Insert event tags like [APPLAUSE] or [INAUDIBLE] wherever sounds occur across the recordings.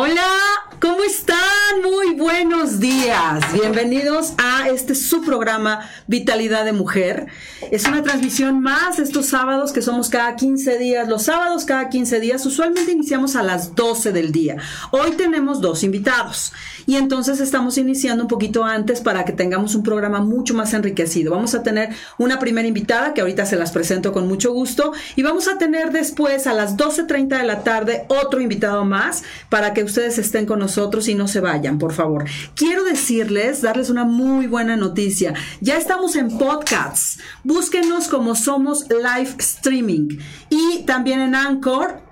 Hola, ¿cómo están? Muy buenos días. Bienvenidos a este su programa Vitalidad de Mujer. Es una transmisión más estos sábados que somos cada 15 días. Los sábados cada 15 días usualmente iniciamos a las 12 del día. Hoy tenemos dos invitados y entonces estamos iniciando un poquito antes para que tengamos un programa mucho más enriquecido. Vamos a tener una primera invitada que ahorita se las presento con mucho gusto y vamos a tener después a las 12.30 de la tarde otro invitado más para que ustedes estén con nosotros y no se vayan, por favor. Quiero decirles, darles una muy buena noticia. Ya estamos en podcasts. Búsquenos como somos live streaming y también en Anchor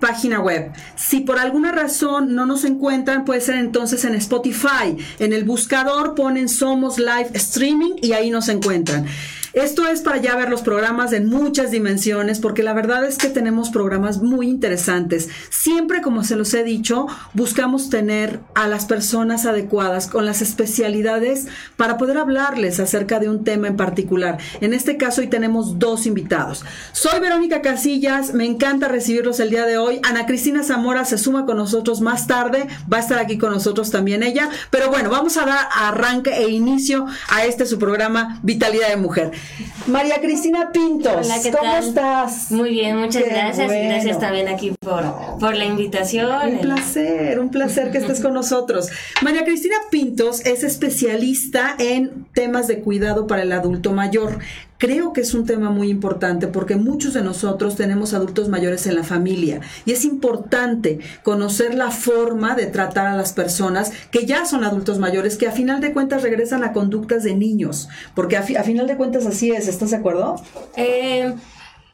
página web. Si por alguna razón no nos encuentran, puede ser entonces en Spotify. En el buscador ponen Somos Live Streaming y ahí nos encuentran. Esto es para ya ver los programas en muchas dimensiones, porque la verdad es que tenemos programas muy interesantes. Siempre, como se los he dicho, buscamos tener a las personas adecuadas con las especialidades para poder hablarles acerca de un tema en particular. En este caso, hoy tenemos dos invitados. Soy Verónica Casillas, me encanta recibirlos el día de hoy. Ana Cristina Zamora se suma con nosotros más tarde, va a estar aquí con nosotros también ella. Pero bueno, vamos a dar arranque e inicio a este su programa Vitalidad de Mujer. María Cristina Pintos, ¿cómo estás? Muy bien, muchas gracias y gracias también aquí por, por la invitación. Un placer, un placer que estés con nosotros. María Cristina Pintos es especialista en temas de cuidado para el adulto mayor. Creo que es un tema muy importante porque muchos de nosotros tenemos adultos mayores en la familia y es importante conocer la forma de tratar a las personas que ya son adultos mayores, que a final de cuentas regresan a conductas de niños, porque a, final de cuentas así es, ¿estás de acuerdo? Eh,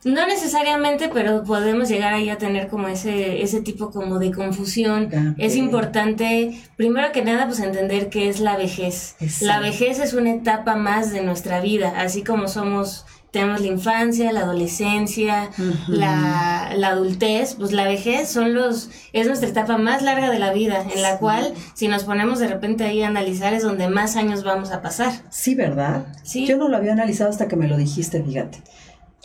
no necesariamente, pero podemos llegar ahí a tener como ese, ese tipo como de confusión. Es importante, primero que nada, pues entender qué es la vejez. La vejez es una etapa más de nuestra vida, así como somos, tenemos la infancia, la adolescencia, la, la, adultez, pues la vejez son los, es nuestra etapa más larga de la vida, en la cual, si nos ponemos de repente ahí a analizar, es donde más años vamos a pasar. Sí, ¿verdad? Sí. Yo no lo había analizado hasta que me lo dijiste, fíjate.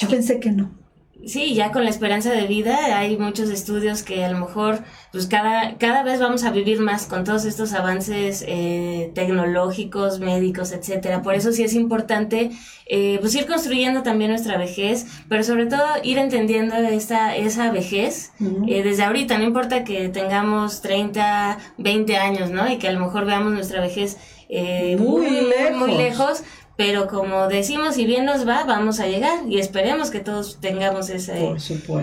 Yo pensé que no. Sí, ya con la esperanza de vida hay muchos estudios que a lo mejor pues cada, cada vez vamos a vivir más con todos estos avances eh, tecnológicos, médicos, etcétera. Por eso sí es importante eh, pues ir construyendo también nuestra vejez, pero sobre todo ir entendiendo esta, esa vejez eh, desde ahorita. No importa que tengamos 30, 20 años, ¿no? Y que a lo mejor veamos nuestra vejez muy, lejos. muy lejos, pero como decimos, si bien nos va, vamos a llegar y esperemos que todos tengamos ese,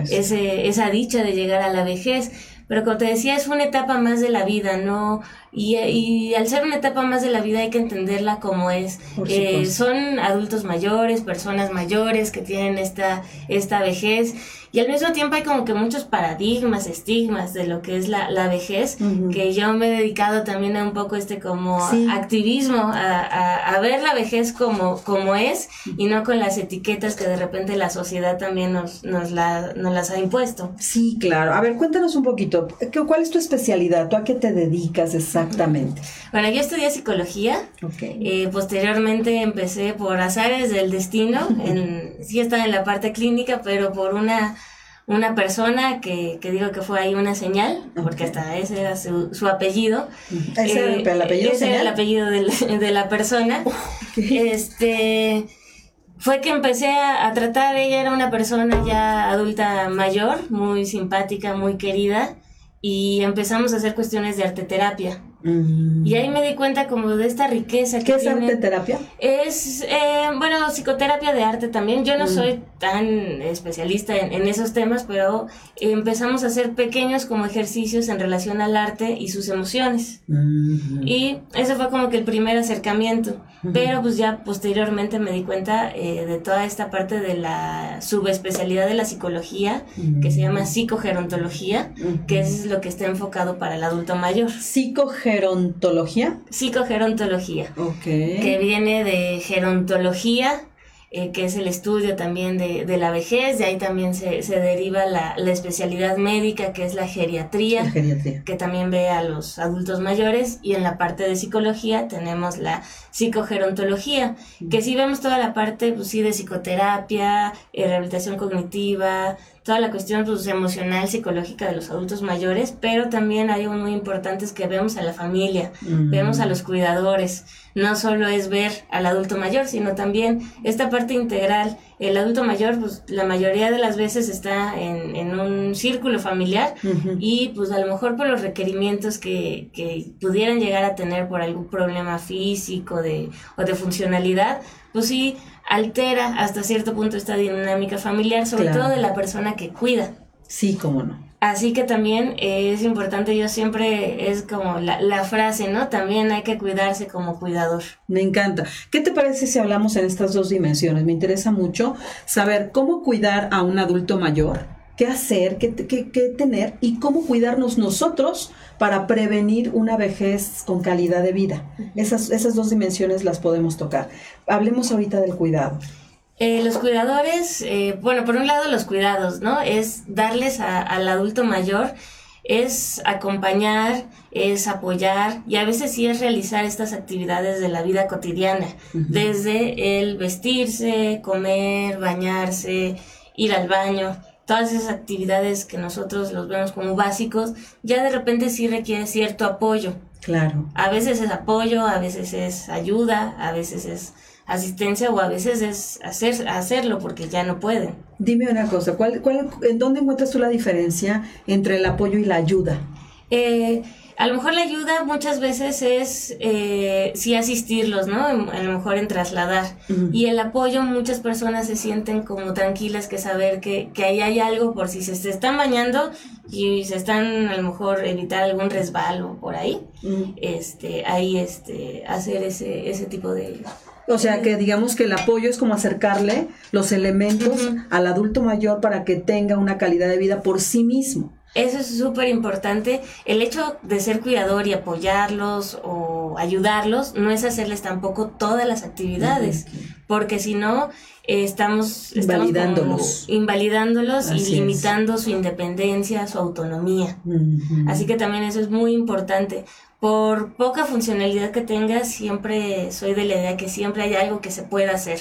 ese, esa dicha de llegar a la vejez. Pero como te decía, es una etapa más de la vida, ¿no? Y, y al ser una etapa más de la vida hay que entenderla como es. Eh, son adultos mayores, personas mayores que tienen esta, esta vejez y al mismo tiempo hay como que muchos paradigmas, estigmas de lo que es la, la vejez, que yo me he dedicado también a un poco este como activismo, a, a, ver la vejez como, como es y no con las etiquetas que de repente la sociedad también nos, nos, la, nos las ha impuesto. Sí, claro. A ver, cuéntanos un poquito, ¿cuál es tu especialidad? ¿Tú a qué te dedicas exactamente? Bueno, yo estudié psicología. Eh, posteriormente empecé por azares del destino. [LAUGHS] En, sí estaba en la parte clínica, pero por una una persona que, que, digo que fue ahí una señal, porque hasta ese era su, su apellido. ¿Ese era el eh, apellido? Ese era el apellido [LAUGHS] de la persona. Este fue que empecé a, a, tratar, ella era una persona ya adulta mayor, muy simpática, muy querida, y empezamos a hacer cuestiones de arte terapia. Mm. Y ahí me di cuenta como de esta riqueza que ¿Qué es arte terapia? Es, eh, bueno, psicoterapia de arte también. Yo no mm. soy tan especialista en, esos temas, pero empezamos a hacer pequeños como ejercicios en relación al arte y sus emociones. Mm-hmm. Y ese fue como que el primer acercamiento. Mm-hmm. Pero pues ya posteriormente me di cuenta eh, de toda esta parte de la subespecialidad de la psicología, que se llama mm. psicogerontología, que es lo que está enfocado para el adulto mayor. Psicogerontología gerontología? Psicogerontología. Ok. Que viene de gerontología, eh, que es el estudio también de, de, la vejez, de ahí también se, se deriva la, la, especialidad médica, que es la geriatría, la geriatría, que también ve a los adultos mayores, y en la parte de psicología tenemos la psicogerontología, que sí vemos toda la parte, pues sí, de psicoterapia, eh, rehabilitación cognitiva, toda la cuestión pues, emocional, psicológica de los adultos mayores, pero también hay algo muy importante es que vemos a la familia, vemos a los cuidadores. No solo es ver al adulto mayor, sino también esta parte integral. El adulto mayor, pues la mayoría de las veces está en, en un círculo familiar y pues a lo mejor por los requerimientos que, que pudieran llegar a tener por algún problema físico de, o de funcionalidad, pues sí altera hasta cierto punto esta dinámica familiar, sobre todo de la persona que cuida. Sí, cómo no. Así que también es importante, yo siempre es como la, la, frase, ¿no? También hay que cuidarse como cuidador. Me encanta. ¿Qué te parece si hablamos en estas dos dimensiones? Me interesa mucho saber cómo cuidar a un adulto mayor qué hacer, qué, tener y cómo cuidarnos nosotros para prevenir una vejez con calidad de vida. Esas, esas dos dimensiones las podemos tocar. Hablemos ahorita del cuidado. Eh, los cuidadores, eh, bueno, por un lado los cuidados, ¿no? Es darles al adulto mayor, es acompañar, es apoyar y a veces sí es realizar estas actividades de la vida cotidiana, desde el vestirse, comer, bañarse, ir al baño todas esas actividades que nosotros los vemos como básicos, ya de repente sí requiere cierto apoyo. Claro. A veces es apoyo, a veces es ayuda, a veces es asistencia o a veces es hacer, hacerlo porque ya no pueden. Dime una cosa, ¿cuál, cuál, ¿en dónde encuentras tú la diferencia entre el apoyo y la ayuda? Eh, a lo mejor la ayuda muchas veces es eh, sí asistirlos, ¿no? A lo mejor en trasladar. Y el apoyo, muchas personas se sienten como tranquilas que saber que, que ahí hay algo por si se, están bañando y se están a lo mejor evitar algún resbalo por ahí. Este, ahí este, hacer ese, ese tipo de, o sea que digamos que el apoyo es como acercarle los elementos al adulto mayor para que tenga una calidad de vida por sí mismo. Eso es súper importante. El hecho de ser cuidador y apoyarlos o ayudarlos no es hacerles tampoco todas las actividades, porque si no, estamos, invalidándolos, invalidándolos y limitando su independencia, su autonomía. Así que también eso es muy importante. Por poca funcionalidad que tenga, siempre soy de la idea que siempre hay algo que se pueda hacer.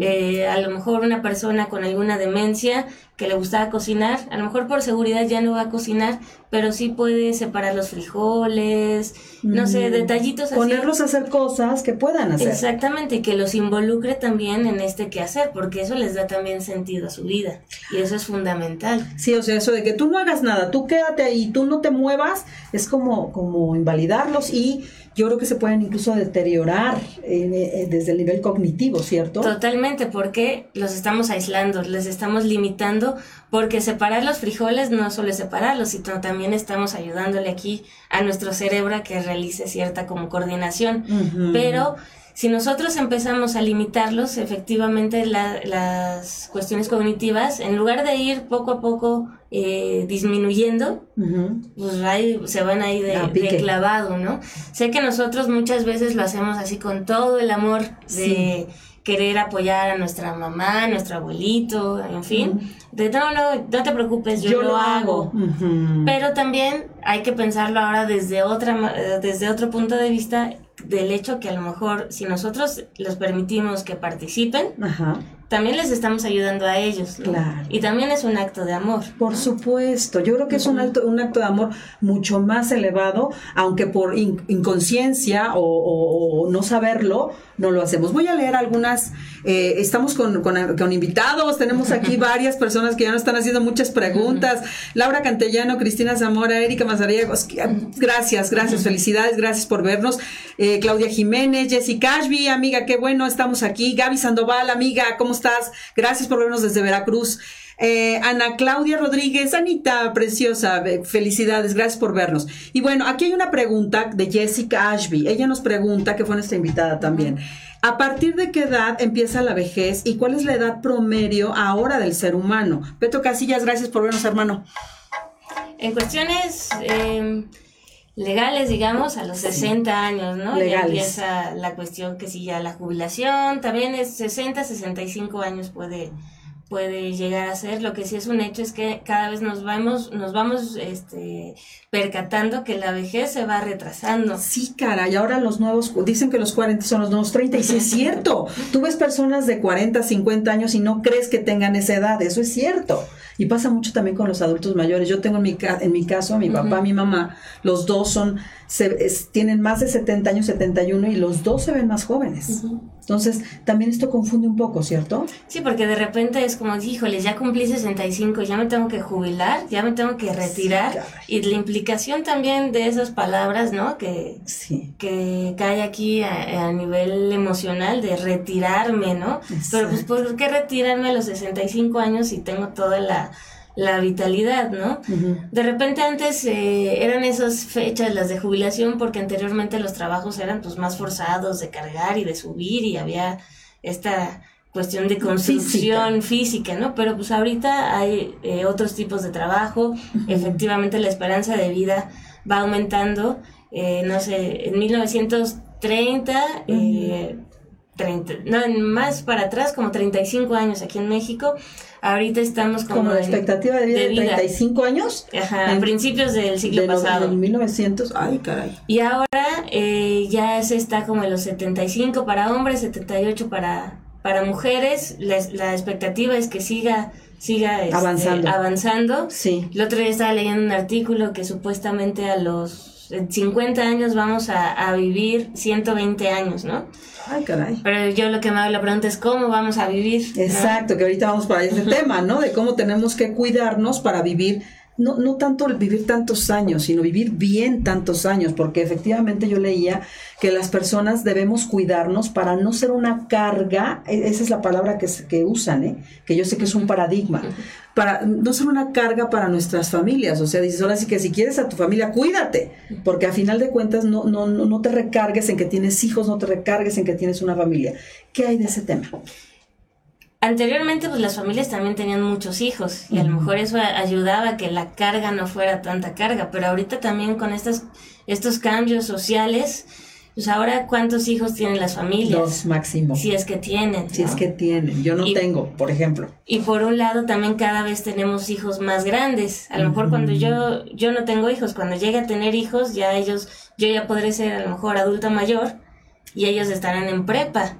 Eh, a lo mejor una persona con alguna demencia que le gustaba cocinar, a lo mejor por seguridad ya no va a cocinar, pero sí puede separar los frijoles, no sé, detallitos así. Ponerlos a hacer cosas que puedan hacer. Exactamente, y que los involucre también en este quehacer, porque eso les da también sentido a su vida, y eso es fundamental. Sí, o sea, eso de que tú no hagas nada, tú quédate ahí, tú no te muevas, es como, como invalidarlos y yo creo que se pueden incluso deteriorar eh, eh, desde el nivel cognitivo, ¿cierto? Totalmente, porque los estamos aislando, les estamos limitando, porque separar los frijoles no solo es separarlos, sino también estamos ayudándole aquí a nuestro cerebro a que realice cierta como coordinación. Pero si nosotros empezamos a limitarlos, efectivamente las cuestiones cognitivas, en lugar de ir poco a poco eh, disminuyendo, pues se van ahí de, de, clavado, ¿no? Sé que nosotros muchas veces lo hacemos así con todo el amor de querer apoyar a nuestra mamá, a nuestro abuelito, en fin. De no, no, no te preocupes, yo, lo, hago. Pero también hay que pensarlo ahora desde otra, desde otro punto de vista del hecho que a lo mejor si nosotros les permitimos que participen, también les estamos ayudando a ellos. Y también es un acto de amor. Por supuesto, yo creo que es un acto, un acto de amor mucho más elevado, aunque por inconsciencia o, no saberlo, no lo hacemos. Voy a leer algunas, eh, estamos con, con, invitados, tenemos aquí [LAUGHS] varias personas que ya nos están haciendo muchas preguntas. Laura Cantellano, Cristina Zamora, Erika Mazariegos, gracias, gracias, felicidades, gracias por vernos. Eh, Claudia Jiménez, Jessica Ashby, amiga, qué bueno, estamos aquí. Gaby Sandoval, amiga, ¿cómo estás? Gracias por vernos desde Veracruz. Eh, Ana Claudia Rodríguez, Anita, preciosa, felicidades, gracias por vernos. Y bueno, aquí hay una pregunta de Jessica Ashby. Ella nos pregunta, que fue nuestra invitada también, ¿a partir de qué edad empieza la vejez y cuál es la edad promedio ahora del ser humano? Beto Casillas, gracias por vernos, hermano. En cuestiones... Em, legales, digamos, a los 60 años, ¿no? Legales. Ya empieza la cuestión que si ya la jubilación, también es 60, 65 años puede puede llegar a ser. Lo que sí es un hecho es que cada vez nos vamos, nos vamos este, percatando que la vejez se va retrasando. Sí, cara, y ahora los nuevos, dicen que los 40 son los nuevos 30, y sí es cierto. [LAUGHS] Tú ves personas de 40, 50 años y no crees que tengan esa edad, eso es cierto. Y pasa mucho también con los adultos mayores. Yo tengo en mi, en mi caso, mi papá, mi mamá, los dos son, se, tienen más de 70 años, 71, y los dos se ven más jóvenes. Entonces, también esto confunde un poco, ¿cierto? Sí, porque de repente es como, híjole, ya cumplí 65, ya me tengo que jubilar, ya me tengo que retirar. y la implicación también de esas palabras, ¿no? Que, que cae aquí a, nivel emocional de retirarme, ¿no? Pero pues, ¿por qué retirarme a los 65 años si tengo toda la la vitalidad, ¿no? De repente antes eh, eran esas fechas las de jubilación porque anteriormente los trabajos eran pues más forzados de cargar y de subir y había esta cuestión de construcción física, ¿no? Pero pues ahorita hay eh, otros tipos de trabajo, efectivamente la esperanza de vida va aumentando, eh, no sé, en 1930, 30, no, más para atrás, como 35 años aquí en México, Ahorita estamos como... Como la expectativa de vida de, 35 años. Ajá, en principios del siglo pasado. En 1900, ay caray. Y ahora eh, ya se está como en los 75 para hombres, 78 para, para mujeres. La, la expectativa es que siga siga este, avanzando. avanzando. Sí. El otro día estaba leyendo un artículo que supuestamente a los 50 años vamos a, a vivir 120 años, ¿no? Ay, caray. Pero yo lo que me hago la pregunta es cómo vamos a vivir. Exacto, que ahorita vamos para ese [LAUGHS] tema, ¿no? De cómo tenemos que cuidarnos para vivir no, no tanto vivir tantos años, sino vivir bien tantos años, porque efectivamente yo leía que las personas debemos cuidarnos para no ser una carga, e, esa es la palabra que, que usan, ¿eh? que yo sé que es un paradigma, para no ser una carga para nuestras familias, o sea, dices, ahora sí que si quieres a tu familia, cuídate, porque a final de cuentas no, no, no te recargues en que tienes hijos, no te recargues en que tienes una familia. ¿Qué hay de ese tema? Anteriormente, pues las familias también tenían muchos hijos y a lo mejor eso ayudaba a que la carga no fuera tanta carga, pero ahorita también con estos, estos cambios sociales, pues ahora cuántos hijos tienen las familias. Dos máximo. Si es que tienen. Si es que tienen. Yo no tengo, por ejemplo. Y por un lado también cada vez tenemos hijos más grandes. A lo mejor cuando yo, yo no tengo hijos, cuando llegue a tener hijos, ya ellos, yo ya podré ser a lo mejor adulta mayor y ellos estarán en prepa.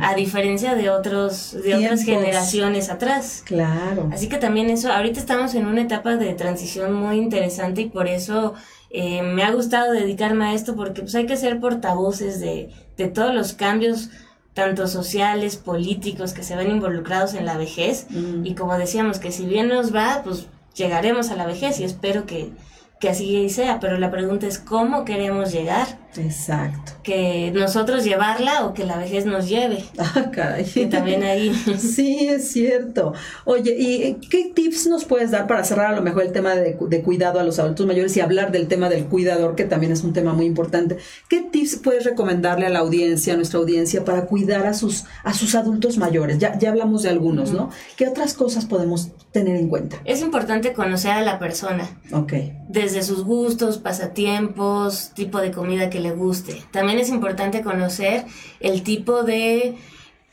A diferencia de otros, de otras generaciones atrás. Claro. Así que también eso, ahorita estamos en una etapa de transición muy interesante y por eso eh, me ha gustado dedicarme a esto porque pues hay que ser portavoces de, de todos los cambios tanto sociales, políticos que se ven involucrados en la vejez mm. y como decíamos que si bien nos va, pues llegaremos a la vejez y espero que, que así sea, pero la pregunta es cómo queremos llegar. Exacto. Que nosotros llevarla o que la vejez nos lleve. [LAUGHS] Ah, caray. Que también ahí. [LAUGHS] Sí, es cierto. Oye, ¿y qué tips nos puedes dar para cerrar a lo mejor el tema de, de, cuidado a los adultos mayores y hablar del tema del cuidador, que también es un tema muy importante? ¿Qué tips puedes recomendarle a la audiencia, a nuestra audiencia, para cuidar a sus, a sus adultos mayores? Ya, ya hablamos de algunos, ¿no? ¿Qué otras cosas podemos tener en cuenta? Es importante conocer a la persona. Ok. Desde sus gustos, pasatiempos, tipo de comida que le guste. También es importante conocer el tipo de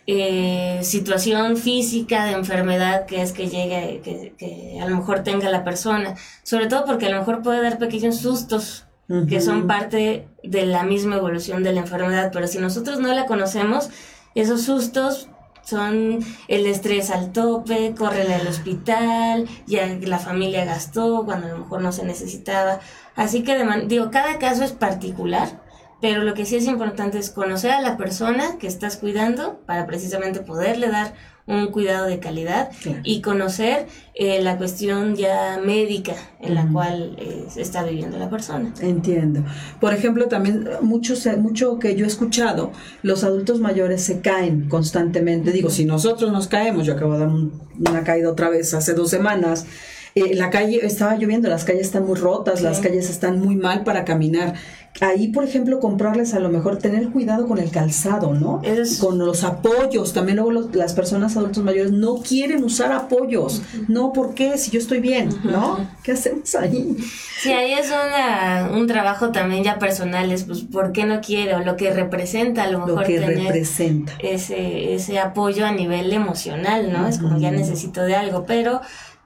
eh, situación física, de enfermedad que es que llegue, que, a lo mejor tenga la persona. Sobre todo porque a lo mejor puede dar pequeños sustos que son parte de la misma evolución de la enfermedad, pero si nosotros no la conocemos, esos sustos son el estrés al tope, corren al hospital, ya la familia gastó cuando a lo mejor no se necesitaba. Así que, digo, cada caso es particular pero lo que sí es importante es conocer a la persona que estás cuidando para precisamente poderle dar un cuidado de calidad y conocer eh, la cuestión ya médica en la cual eh, está viviendo la persona. Entiendo. Por ejemplo, también mucho, mucho que yo he escuchado, los adultos mayores se caen constantemente. Digo, si nosotros nos caemos, yo acabo de dar una caída otra vez hace dos semanas, Eh, la calle, estaba lloviendo, las calles están muy rotas, las calles están muy mal para caminar. Ahí, por ejemplo, comprarles a lo mejor, tener cuidado con el calzado, ¿no? Con los apoyos. También luego los- las personas adultos mayores no quieren usar apoyos. No, ¿por qué? Si yo estoy bien, ¿no? ¿Qué hacemos ahí? Sí, ahí es una, un trabajo también ya personal, es pues por qué no quiere o lo que representa a lo Lo mejor que tener representa. ese, ese apoyo a nivel emocional, ¿no? Es como ya necesito de algo, pero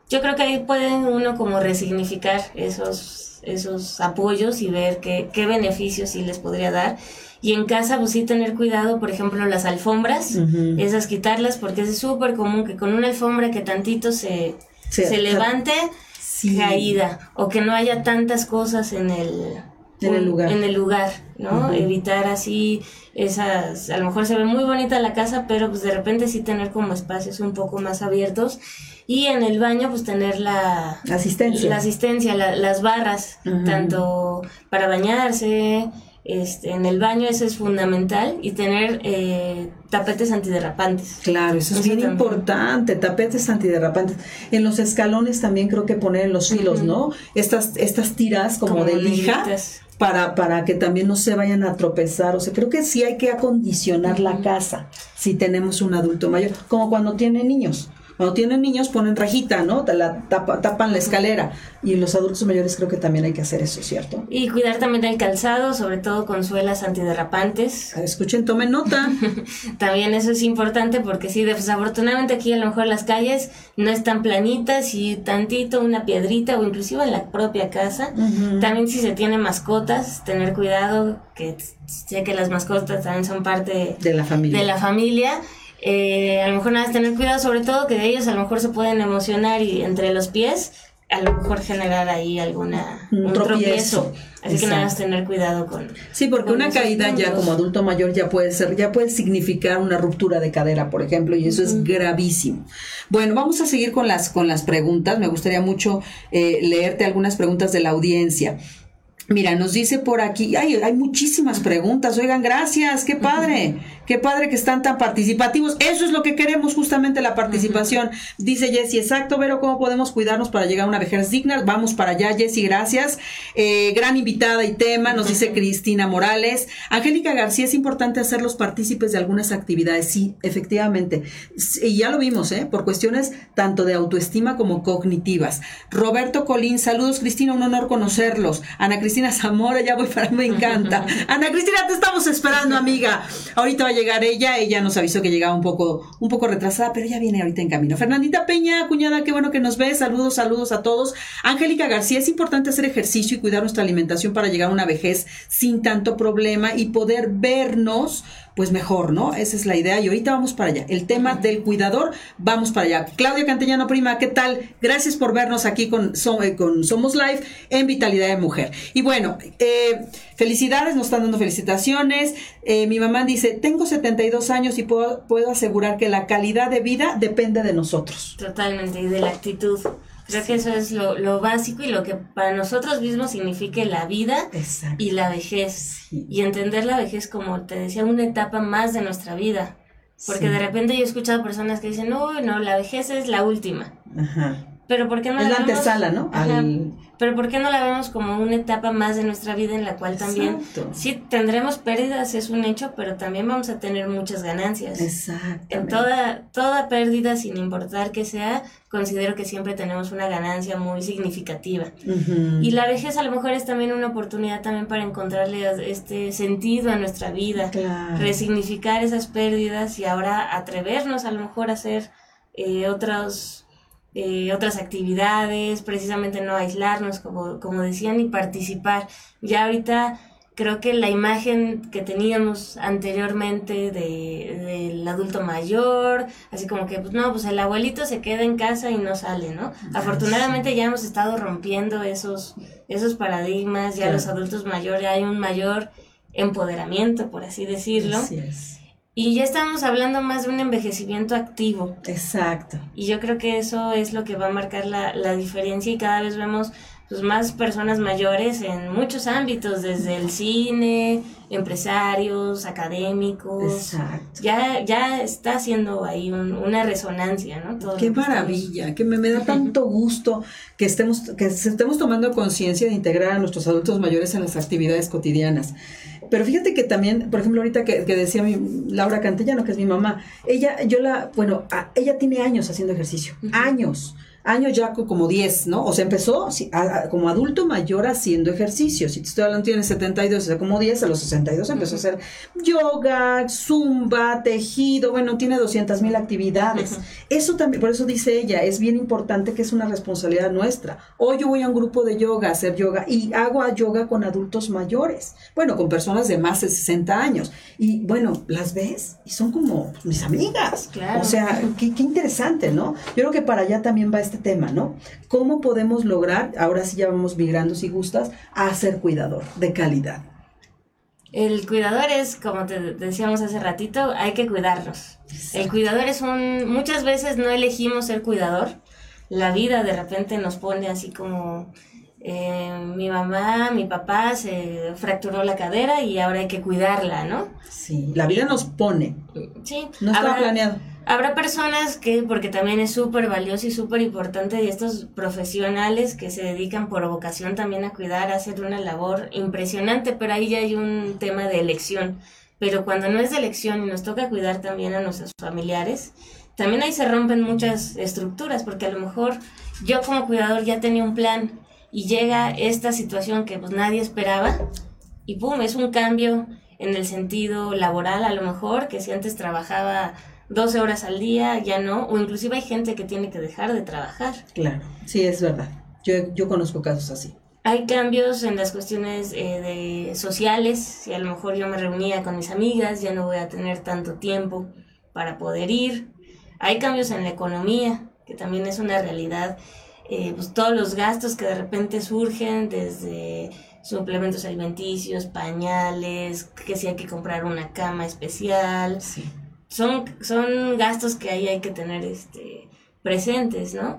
yo creo que ahí puede uno como resignificar esos, esos apoyos y ver qué, qué beneficios sí les podría dar. Y en casa, pues sí tener cuidado, por ejemplo, las alfombras, esas quitarlas, porque es súper común que con una alfombra que tantito se, Se- se levante, Sí. caída, o que no haya tantas cosas en el, En el lugar. En el lugar, ¿no? Evitar así esas, a lo mejor se ve muy bonita la casa, pero pues de repente sí tener como espacios un poco más abiertos. Y en el baño, pues tener la Asistencia. la asistencia, la- las barras, tanto para bañarse, este, en el baño eso es fundamental, y tener eh, tapetes antiderrapantes. Claro, eso es bien también. importante, tapetes antiderrapantes. En los escalones también creo que poner en los filos, Ujú. ¿no? Estas, estas tiras como, Como de lija. Para, para que también no se vayan a tropezar. O sea, creo que sí hay que acondicionar la casa si tenemos un adulto mayor, como cuando tienen niños. Cuando tienen niños ponen rajita, ¿no? La tapa- tapan la escalera. Y los adultos mayores creo que también hay que hacer eso, ¿cierto? Y cuidar también el calzado, sobre todo con suelas antiderrapantes. Escuchen, tomen nota. [LAUGHS] También eso es importante porque sí, desafortunadamente aquí a lo mejor las calles no están planitas y tantito una piedrita o inclusive en la propia casa. También si se tiene mascotas, tener cuidado, que sé que las mascotas también son parte De la familia. de la familia. Eh, a lo mejor nada más tener cuidado, sobre todo que de ellos a lo mejor se pueden emocionar y entre los pies a lo mejor generar ahí alguna Un un, tropiezo. tropiezo. Así que nada más tener cuidado con Sí, porque con una caída ya como adulto mayor ya puede ser, ya puede significar una ruptura de cadera, por ejemplo, y eso es gravísimo. Bueno, vamos a seguir con las, con las preguntas. Me gustaría mucho eh, leerte algunas preguntas de la audiencia. Mira, nos dice por aquí, ay, hay muchísimas preguntas, oigan, gracias, qué padre, qué padre que están tan participativos, eso es lo que queremos justamente la participación, dice Jessy, exacto, Vero, ¿cómo podemos cuidarnos para llegar a una vejez digna? Vamos para allá, Jessy, gracias, Eh, gran invitada y tema, nos dice Cristina Morales, Angélica García, es importante hacerlos partícipes de algunas actividades, sí, efectivamente, y ya lo vimos, ¿eh? por cuestiones tanto de autoestima como cognitivas. Roberto Colín, saludos Cristina, un honor conocerlos. Ana Cristina Zamora, ya voy para, me encanta. [LAUGHS] Ana Cristina, te estamos esperando, amiga. Ahorita va a llegar ella, ella nos avisó que llegaba un poco, un poco retrasada, pero ya viene ahorita en camino. Fernandita Peña, cuñada, qué bueno que nos ves. Saludos, saludos a todos. Angélica García, es importante hacer ejercicio y cuidar nuestra alimentación para llegar a una vejez sin tanto problema y poder vernos pues mejor, ¿no? Esa es la idea y ahorita vamos para allá. El tema del cuidador, vamos para allá. Claudia Cantellano, prima, ¿qué tal? Gracias por vernos aquí con, eh, con Somos Live en Vitalidad de Mujer. Y bueno, eh, felicidades, nos están dando felicitaciones. Eh, mi mamá dice, tengo 72 años y puedo, puedo asegurar que la calidad de vida depende de nosotros. Totalmente, y de la actitud. Creo que eso es lo, lo básico y lo que para nosotros mismos signifique la vida Exacto. y la vejez. Sí. Y entender la vejez como te decía, una etapa más de nuestra vida. Porque Sí. de repente yo he escuchado personas que dicen, no, no, la vejez es la última. Ajá. Pero ¿por qué no Es la vemos- antesala, ¿no? Ajá. Al- Pero ¿por qué no la vemos como una etapa más de nuestra vida en la cual también sí tendremos pérdidas, es un hecho, pero también vamos a tener muchas ganancias. Exacto. En toda, toda pérdida, sin importar que sea, considero que siempre tenemos una ganancia muy significativa. Y la vejez a lo mejor es también una oportunidad también para encontrarle este sentido a nuestra vida, Claro. resignificar esas pérdidas y ahora atrevernos a lo mejor a hacer eh, otros, eh, otras actividades, precisamente no aislarnos, como, como decían, y participar. Ya ahorita creo que la imagen que teníamos anteriormente de, del adulto mayor, así como que, pues no, pues el abuelito se queda en casa y no sale, ¿no? Afortunadamente ya hemos estado rompiendo esos, esos paradigmas, ya los adultos mayores hay un mayor empoderamiento, por así decirlo, Así es. Y ya estamos hablando más de un envejecimiento activo. Exacto. Y yo creo que eso es lo que va a marcar la, la diferencia y cada vez vemos pues, más personas mayores en muchos ámbitos, desde el cine, empresarios, académicos. Exacto. Ya, ya está haciendo ahí un- una resonancia, ¿no? Todo Qué maravilla, que me, me da tanto [LAUGHS] gusto que estemos, que estemos tomando conciencia de integrar a nuestros adultos mayores en las actividades cotidianas. Pero fíjate que también, por ejemplo, ahorita que, que decía mi, Laura Cantellano, que es mi mamá, ella, yo la, bueno, a- ella tiene años haciendo ejercicio, años, años ya co- como 10, ¿no? O sea, empezó sí, a- a- como adulto mayor haciendo ejercicio. Si te estoy hablando, tiene 72, o sea, como 10, a los 62 empezó a hacer yoga, zumba, tejido, bueno, tiene 200 mil actividades. Eso también, por eso dice ella, es bien importante que es una responsabilidad nuestra. Hoy yo voy a un grupo de yoga a hacer yoga y hago a yoga con adultos mayores, bueno, con personas de más de 60 años. Y bueno, las ves y son como mis amigas. Claro. O sea, qué, qué interesante, ¿no? Yo creo que para allá también va este tema, ¿no? ¿Cómo podemos lograr, ahora sí ya vamos migrando si gustas, a ser cuidador de calidad? El cuidador es, como te decíamos hace ratito, hay que cuidarnos. El cuidador es un... Muchas veces no elegimos ser cuidador. La vida de repente nos pone así como... eh, mi mamá, mi papá se fracturó la cadera y ahora hay que cuidarla, ¿no? Sí, la vida nos pone, Sí. no estaba planeado. Habrá personas que, porque también es súper valioso y súper importante, y estos profesionales que se dedican por vocación también a cuidar, a hacer una labor impresionante, pero ahí ya hay un tema de elección. Pero cuando no es de elección y nos toca cuidar también a nuestros familiares, también ahí se rompen muchas estructuras, porque a lo mejor yo como cuidador ya tenía un plan y llega esta situación que pues nadie esperaba y pum, es un cambio en el sentido laboral a lo mejor, que si antes trabajaba 12 horas al día, ya no, o inclusive hay gente que tiene que dejar de trabajar. Claro, sí, es verdad. Yo, yo conozco casos así. Hay cambios en las cuestiones eh, de sociales, si a lo mejor yo me reunía con mis amigas, ya no voy a tener tanto tiempo para poder ir. Hay cambios en la economía, que también es una realidad. Eh, pues todos los gastos que de repente surgen desde suplementos alimenticios, pañales, que si hay que comprar una cama especial, Sí. Son, son gastos que ahí hay que tener este, presentes, ¿no?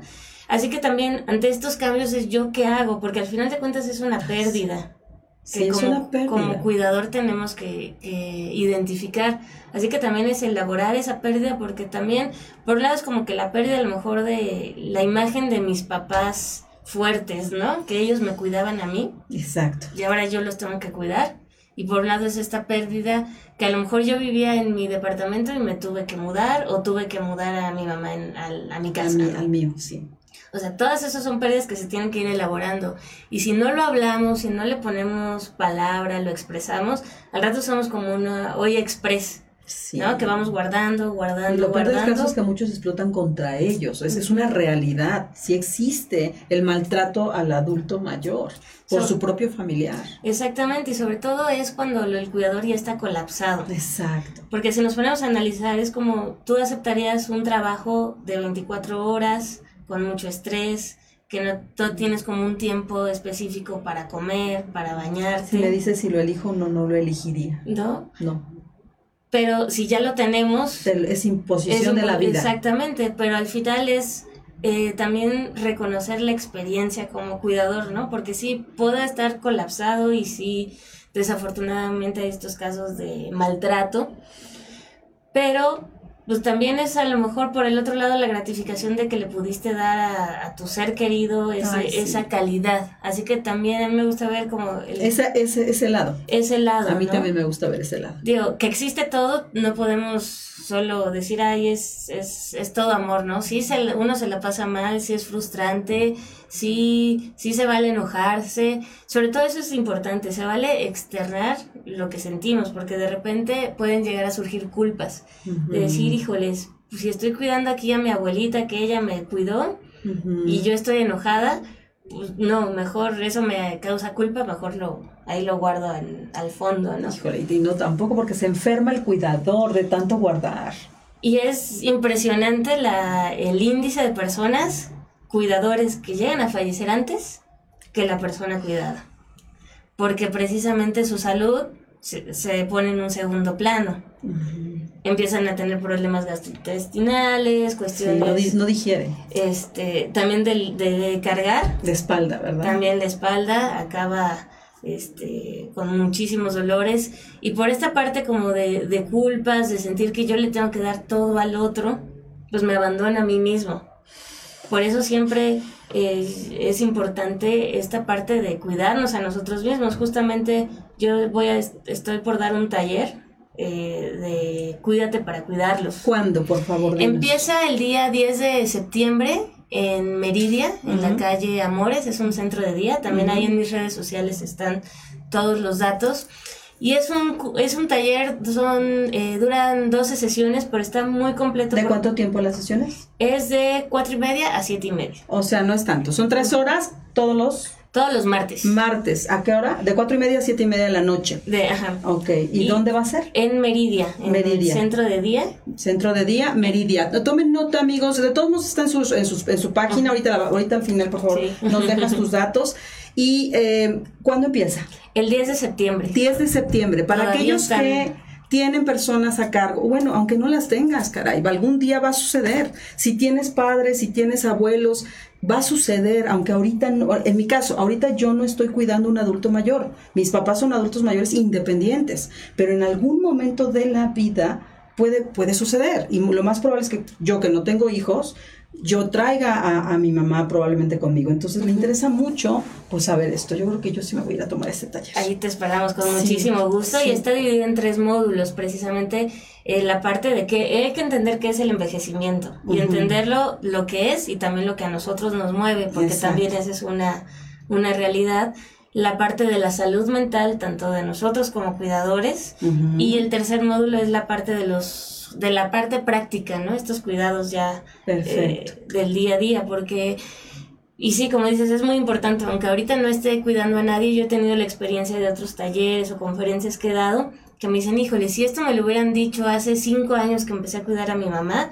Así que también ante estos cambios es yo qué hago, porque al final de cuentas es una pérdida. Sí, que es como, una pérdida. como cuidador tenemos que, que identificar. Así que también es elaborar esa pérdida, porque también, por un lado, es como que la pérdida a lo mejor de la imagen de mis papás fuertes, ¿no? Que ellos me cuidaban a mí Exacto. y ahora yo los tengo que cuidar. Y por un lado es esta pérdida que a lo mejor yo vivía en mi departamento y me tuve que mudar o tuve que mudar a mi mamá en, al- a mi casa. al mío, sí. O sea, todas esas son pérdidas que se tienen que ir elaborando. Y si no lo hablamos, si no le ponemos palabra, lo expresamos, al rato somos como una olla express, Sí. ¿no? Que vamos guardando, Y guardando, lo peor del guardando. caso es que muchos explotan contra ellos. Esa es una realidad. Sí existe el maltrato al adulto mayor por So- su propio familiar. Exactamente, y sobre todo es cuando el cuidador ya está colapsado. Exacto. Porque si nos ponemos a analizar, es como tú aceptarías un trabajo de 24 horas con mucho estrés, que no tú tienes como un tiempo específico para comer, para bañarte. Si me dices si lo elijo, no, no lo elegiría. ¿No? No. Pero si ya lo tenemos, Te- Es imposición es de la vida. Exactamente, pero al final es eh, también reconocer la experiencia como cuidador, ¿no? Porque sí, puede estar colapsado y sí, desafortunadamente hay estos casos de maltrato, pero pues también es a lo mejor por el otro lado la gratificación de que le pudiste dar a, a tu ser querido ese- Ay, sí. esa calidad. Así que también a mí me gusta ver como el- Esa, ese, ese lado. ese lado. A mí ¿no? también me gusta ver ese lado. Digo, que existe todo, no podemos solo decir, ay, es, es, es todo amor, ¿no? Sí, se, uno se la pasa mal, sí es frustrante, sí, sí se vale enojarse, sobre todo eso es importante, se vale externar lo que sentimos, porque de repente pueden llegar a surgir culpas, de decir, híjoles, pues si estoy cuidando aquí a mi abuelita, que ella me cuidó, y yo estoy enojada, pues no, mejor eso me causa culpa, mejor lo, ahí lo guardo al, al fondo, ¿no? Híjole, y no tampoco porque se enferma el cuidador de tanto guardar. Y es impresionante la, el índice de personas cuidadores que llegan a fallecer antes que la persona cuidada. Porque precisamente su salud se, se pone en un segundo plano. empiezan a tener problemas gastrointestinales, Sí, cuestiones no, di- no digiere. este también del- de, de cargar, De espalda, ¿verdad? también la espalda acaba este con muchísimos dolores y por esta parte como de, de culpas, de sentir que yo le tengo que dar todo al otro, pues me abandona a mí mismo. Por eso siempre eh, es importante esta parte de cuidarnos a nosotros mismos. Justamente yo voy a estoy por dar un taller eh, de cuídate para cuidarlos. ¿Cuándo, por favor? dinos? Empieza el día 10 de septiembre en Meridia, en la calle Amores, es un centro de día. También ahí en mis redes sociales están todos los datos. Y es un, es un taller, son, eh, duran 12 sesiones, pero está muy completo. ¿De por- cuánto tiempo las sesiones? Es de 4 y media a 7 y media, O sea, no es tanto. Son tres horas todos los todos los martes. martes. ¿A qué hora? De cuatro y media a siete y media de la noche. De, ajá. Ok. ¿Y, Y- dónde va a ser? En Meridia, en Meridia. el centro de día. Centro de día, Meridia. Tomen nota, amigos. De todos modos está en, sus- en, sus- en su página. Ahorita, la- ahorita al final, por favor, Sí. nos dejas tus datos. ¿Y eh, cuándo empieza? El 10 de septiembre. 10 de septiembre. Para Todavía aquellos están. que tienen personas a cargo, bueno, aunque no las tengas, caray, algún día va a suceder. Si tienes padres, si tienes abuelos, va a suceder, aunque ahorita, no, en mi caso, ahorita yo no estoy cuidando a un adulto mayor. Mis papás son adultos mayores independientes, pero en algún momento de la vida puede, puede suceder. Y lo más probable es que yo, que no tengo hijos, yo traiga a, a mi mamá probablemente conmigo. Entonces me interesa mucho, pues, saber esto. Yo creo que yo sí me voy a ir a tomar este taller. Ahí te esperamos con Sí, muchísimo gusto sí. y está dividido en tres módulos, precisamente eh, la parte de que hay que entender qué es el envejecimiento y entenderlo lo que es y también lo que a nosotros nos mueve, porque Exacto. también esa es una, una realidad. La parte de la salud mental, tanto de nosotros como cuidadores, y el tercer módulo es la parte de los de la parte práctica, ¿no? Estos cuidados ya eh, del día a día, porque y sí, como dices, es muy importante, aunque ahorita no esté cuidando a nadie, yo he tenido la experiencia de otros talleres o conferencias que he dado, que me dicen, híjole, si esto me lo hubieran dicho hace cinco años que empecé a cuidar a mi mamá,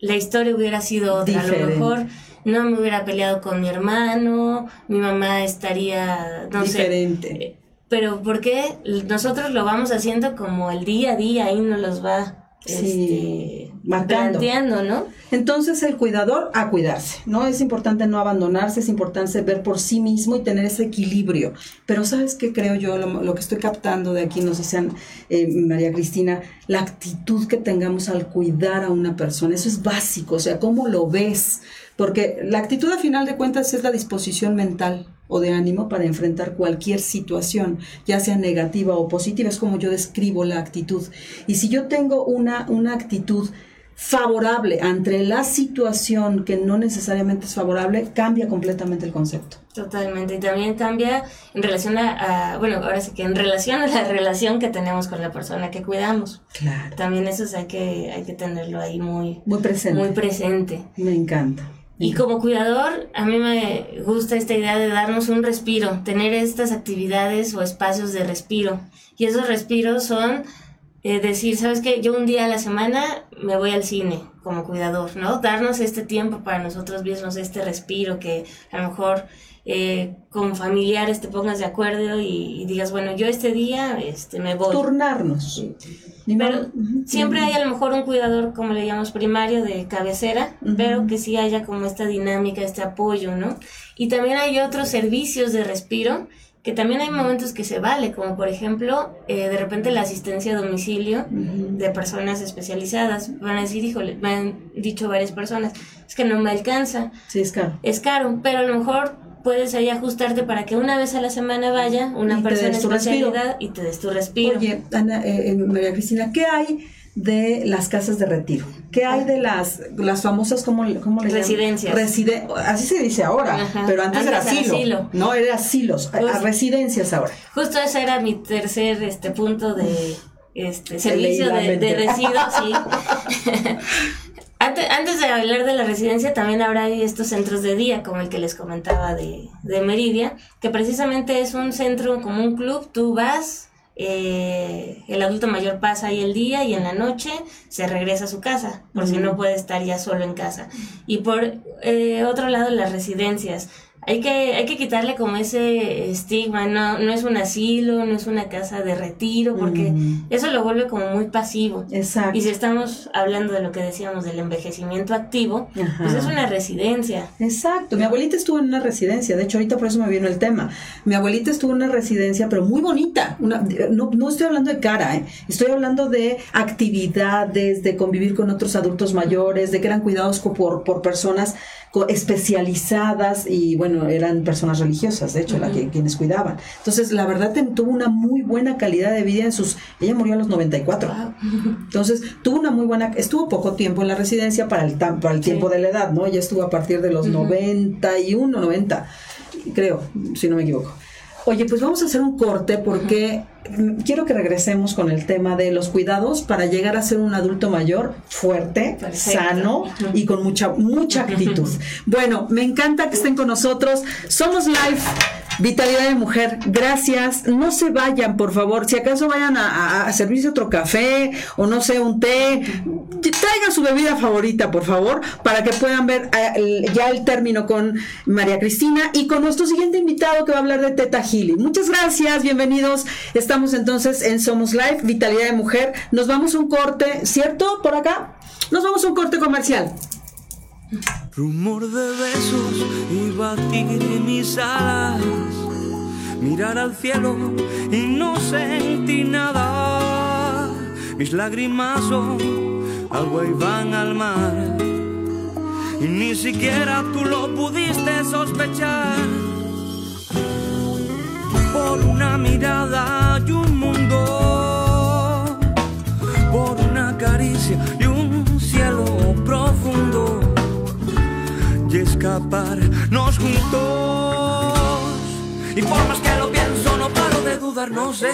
la historia hubiera sido otra. A Diferente. lo mejor no me hubiera peleado con mi hermano, mi mamá estaría, no sé, Diferente. pero porque nosotros lo vamos haciendo como el día a día, ahí nos los va Sí, este, marcando. planteando, ¿no? Entonces el cuidador a cuidarse, ¿no? Es importante no abandonarse, es importante ver por sí mismo y tener ese equilibrio. Pero ¿sabes qué creo yo? Lo, lo que estoy captando de aquí, nos decían eh, María Cristina, la actitud que tengamos al cuidar a una persona, eso es básico, o sea, ¿cómo lo ves? Porque la actitud a final de cuentas es la disposición mental o de ánimo para enfrentar cualquier situación, ya sea negativa o positiva, es como yo describo la actitud. Y si yo tengo una, una actitud favorable ante la situación que no necesariamente es favorable, cambia completamente el concepto. Totalmente, y también cambia en relación a, a- bueno, ahora sí que en relación a la relación que tenemos con la persona que cuidamos. Claro. También eso hay que, hay que tenerlo ahí muy, Muy presente. muy presente. Me encanta. Y como cuidador, a mí me gusta esta idea de darnos un respiro, tener estas actividades o espacios de respiro. Y esos respiros son eh, decir, ¿sabes qué? Yo un día a la semana me voy al cine como cuidador, ¿no? Darnos este tiempo para nosotros mismos, este respiro que a lo mejor eh, como familiares te pongas de acuerdo y, y digas, bueno, yo este día este, me voy. Turnarnos. Ni Pero siempre hay a lo mejor un cuidador, como le llamamos primario, de cabecera, pero que sí haya como esta dinámica, este apoyo, ¿no? Y también hay otros servicios de respiro que también hay momentos que se vale, como por ejemplo, eh, de repente la asistencia a domicilio de personas especializadas. Van a decir, híjole, me han dicho varias personas, es que no me alcanza, Sí, es caro. es caro, pero a lo mejor puedes ahí ajustarte para que una vez a la semana vaya una Y persona especialidad y te des tu respiro. Oye, Ana, eh, eh, María Cristina, ¿qué hay de las casas de retiro? ¿Qué hay de las, las famosas, ¿cómo, cómo le llaman? Residencias. Residen- así se dice ahora, Ajá. pero antes, era Antes era asilo. asilo. No, era asilos, a- a residencias ahora. Justo ese era mi tercer este punto de este servicio de, de residuos, sí. [LAUGHS] [LAUGHS] antes, antes de hablar de la residencia, también habrá estos centros de día, como el que les comentaba de, de Meridia, que precisamente es un centro como un club, tú vas, eh, el adulto mayor pasa ahí el día y en la noche se regresa a su casa, por si Ujú. no puede estar ya solo en casa. Y por eh, otro lado, las residencias. Hay que, hay que quitarle como ese estigma, no, no es un asilo, no es una casa de retiro, porque Mm. eso lo vuelve como muy pasivo. Exacto. Y si estamos hablando de lo que decíamos del envejecimiento activo, Ajá. pues es una residencia. Exacto, mi abuelita estuvo en una residencia, de hecho ahorita por eso me vino el tema. Mi abuelita estuvo en una residencia, pero muy bonita. Una, no, no estoy hablando de cara, ¿eh? estoy hablando de actividades, de convivir con otros adultos mayores, de que eran cuidados por, por personas especializadas y bueno, eran personas religiosas, de hecho, la que, quienes cuidaban. Entonces, la verdad tuvo una muy buena calidad de vida en sus... Ella murió a los 94. Entonces, tuvo una muy buena, estuvo poco tiempo en la residencia para el, tam- para el tiempo de la edad, ¿no? Ella estuvo a partir de los 91, 90, creo, si no me equivoco. Oye, pues vamos a hacer un corte porque mm, quiero que regresemos con el tema de los cuidados para llegar a ser un adulto mayor fuerte, Perfecto. sano y con mucha, mucha actitud. [LAUGHS] Bueno, me encanta que estén con nosotros. Somos Live. Vitalidad de Mujer, gracias. No se vayan, por favor. Si acaso vayan a, a- servirse otro café o no sé, un té, traigan su bebida favorita, por favor, para que puedan ver eh, ya el término con María Cristina y con nuestro siguiente invitado que va a hablar de Teta Healing. Muchas gracias, bienvenidos. Estamos entonces en Somos Live, Vitalidad de Mujer. Nos vamos a un corte, ¿cierto? Por acá. Nos vamos a un corte comercial. Rumor de besos y batir mis alas, mirar al cielo y no sentí nada. Mis lágrimas son agua y van al mar, y ni siquiera tú lo pudiste sospechar. Por una mirada y un mundo, por una caricia y un cielo profundo y escaparnos juntos. Y por más que lo pienso, no paro de dudar, no sé.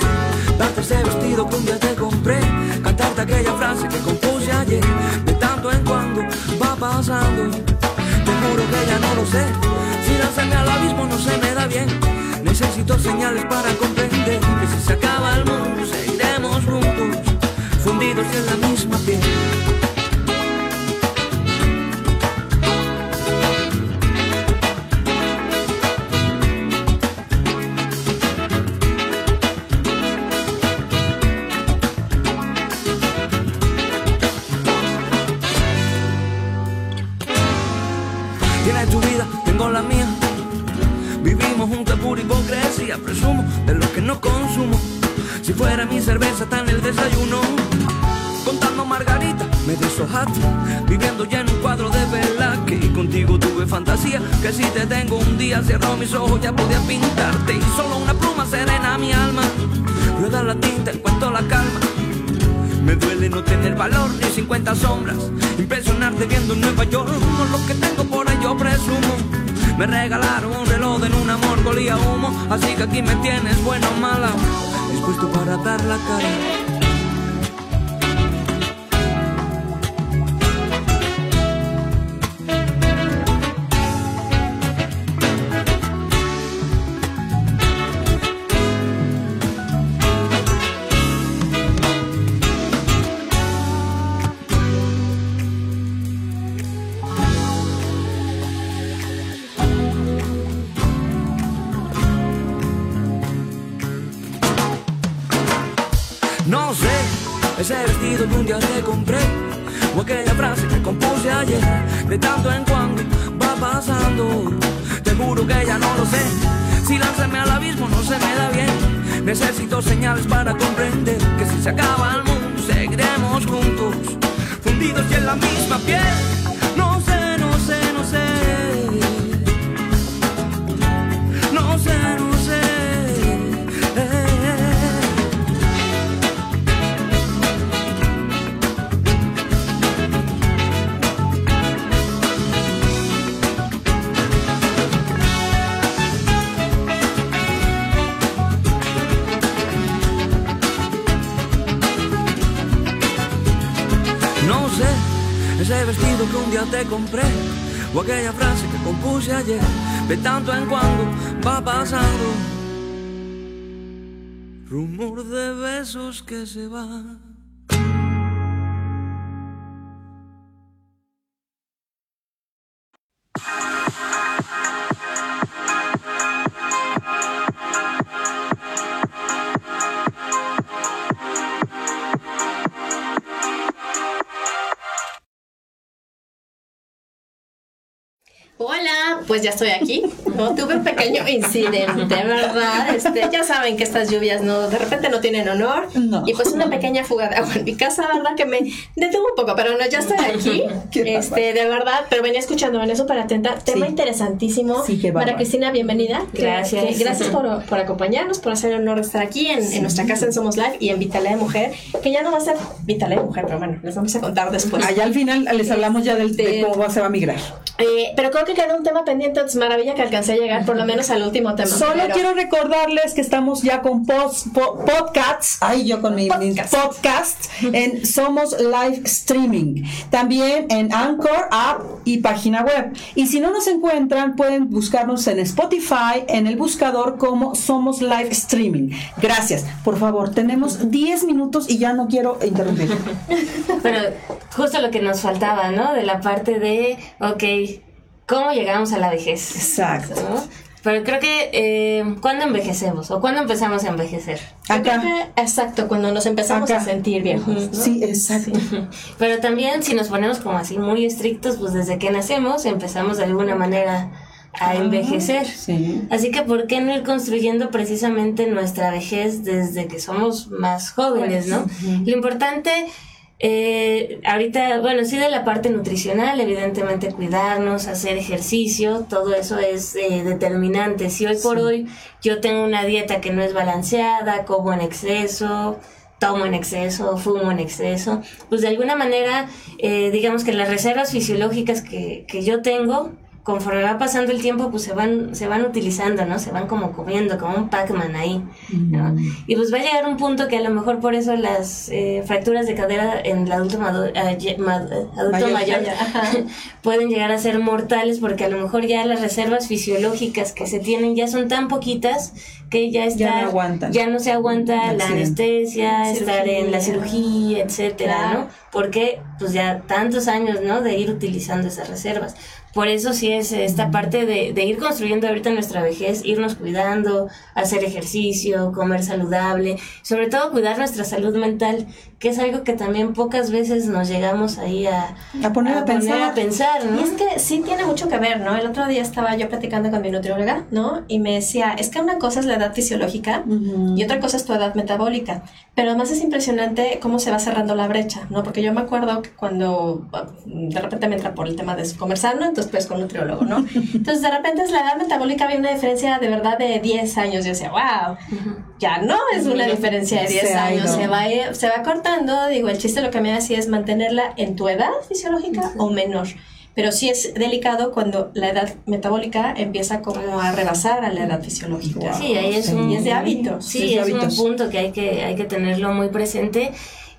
Darte ese vestido que un día te compré. Cantarte aquella frase que compuse ayer. De tanto en cuando va pasando. Te juro que ya no lo sé. Si lanzarme al abismo no se me da bien. Necesito señales para comprender que si se acaba el mundo seguiremos juntos, fundidos en la misma piel. Por hipocresía, presumo de lo que no consumo. Si fuera mi cerveza está en el desayuno. Contando margarita, me deshojaste. Viviendo ya en un cuadro de vela que contigo tuve fantasía. Que si te tengo un día, cierro mis ojos, ya podía pintarte. Y solo una pluma serena mi alma. Rueda la tinta, encuentro la calma. Me duele no tener valor ni 50 sombras. Impresionarte viendo en Nueva York. No lo que tengo por yo presumo. Me regalaron un reloj en un amor que olía a humo. Así que aquí me tienes, buena o mala. Dispuesto para dar la cara. O aquella frase que compuse ayer, de tanto en cuando va pasando. Te juro que ya no lo sé. Si lanzarme al abismo no se me da bien. Necesito señales para comprender que si se acaba el mundo seguiremos juntos, fundidos y en la misma piel. No sé, no sé, no sé. No sé, vestido que un día te compré o aquella frase que compuse ayer, de tanto en cuando va pasando. Rumor de besos que se van. Pues ya estoy aquí. ¿no? Tuve un pequeño incidente, ¿verdad? Este, ya saben que estas lluvias no, de repente no tienen honor. No. Y pues una pequeña fuga de agua en mi casa, ¿verdad? Que me detuvo un poco, pero no, ya estoy aquí. [LAUGHS] Este, de verdad, pero venía escuchando, venía súper atenta. Tema Sí. interesantísimo. Sí, qué. Cristina, bienvenida. Gracias. que gracias por, por acompañarnos, por hacer el honor de estar aquí en, en nuestra casa en Somos Live y en Vitalidad de Mujer, que ya no va a ser Vitalidad de Mujer, pero bueno, les vamos a contar después. Allá al final les hablamos ya del, de Este- cómo se va a migrar. Eh, pero creo que queda un tema pendiente, es maravilla que alcancé a llegar por lo menos al último tema. Solo Pero- quiero recordarles que estamos ya con post, po- podcasts, ay yo con mi mi Podcast. podcast en Somos Live Streaming, también en Anchor App y página web. Y si no nos encuentran, pueden buscarnos en Spotify, en el buscador como Somos Live Streaming. Gracias. Por favor, tenemos 10 minutos y ya no quiero interrumpir. [LAUGHS] Pero justo lo que nos faltaba, ¿no? De la parte de, ok, ¿cómo llegamos a la vejez? Exacto. ¿No? Pero creo que, eh, ¿cuándo envejecemos? ¿O cuándo empezamos a envejecer? Acá. que- exacto, cuando nos empezamos Acá. a sentir viejos. ¿no? Sí, exacto. [LAUGHS] Pero también si nos ponemos como así muy estrictos, pues desde que nacemos empezamos de alguna manera a envejecer. Sí. Así que, ¿por qué no ir construyendo precisamente nuestra vejez desde que somos más jóvenes, no? Lo importante, eh, ahorita, bueno, sí de la parte nutricional, evidentemente cuidarnos, hacer ejercicio, todo eso es eh, determinante. Si hoy por hoy yo tengo una dieta que no es balanceada, como en exceso, tomo en exceso, fumo en exceso, pues de alguna manera, eh, digamos que las reservas fisiológicas que, que yo tengo, conforme va pasando el tiempo, pues se van, se van utilizando, ¿no? Se van como comiendo, como un Pac-Man ahí, ¿no? Y pues va a llegar un punto que a lo mejor por eso las eh, fracturas de cadera en el adulto, madu- eh, eh, adulto Mayor. [LAUGHS] pueden llegar a ser mortales porque a lo mejor ya las reservas fisiológicas que se tienen ya son tan poquitas que ya está Ya no aguantan. ya no se aguanta la anestesia, estar en la Cirugía. cirugía, etcétera, Claro. ¿no? Porque pues ya tantos años, ¿no? De ir utilizando esas reservas. Por eso sí es esta parte de, de ir construyendo ahorita nuestra vejez, irnos cuidando, hacer ejercicio, comer saludable, sobre todo cuidar nuestra salud mental, que es algo que también pocas veces nos llegamos ahí a, A poner a pensar. a pensar, ¿no? Y es que sí tiene mucho que ver, ¿no? El otro día estaba yo platicando con mi nutrióloga, ¿no? Y me decía, es que una cosa es la edad fisiológica y otra cosa es tu edad metabólica. Pero además es impresionante cómo se va cerrando la brecha, ¿no? Porque yo me acuerdo que cuando de repente me entra por el tema de comer sano, entonces pues con nutriólogo, ¿no? Entonces de repente es la edad metabólica había una diferencia de verdad de 10 años. Yo decía, wow, ya no es una diferencia de 10 Se ha años, se va, se va cortando. Digo, el chiste lo que me decía es mantenerla en tu edad fisiológica o menor. Pero sí es delicado cuando la edad metabólica empieza como a rebasar a la edad fisiológica. Sí, ahí es Sí. un... Y es de hábitos. Sí, Es de es hábitos. un punto que hay que, hay que tenerlo muy presente.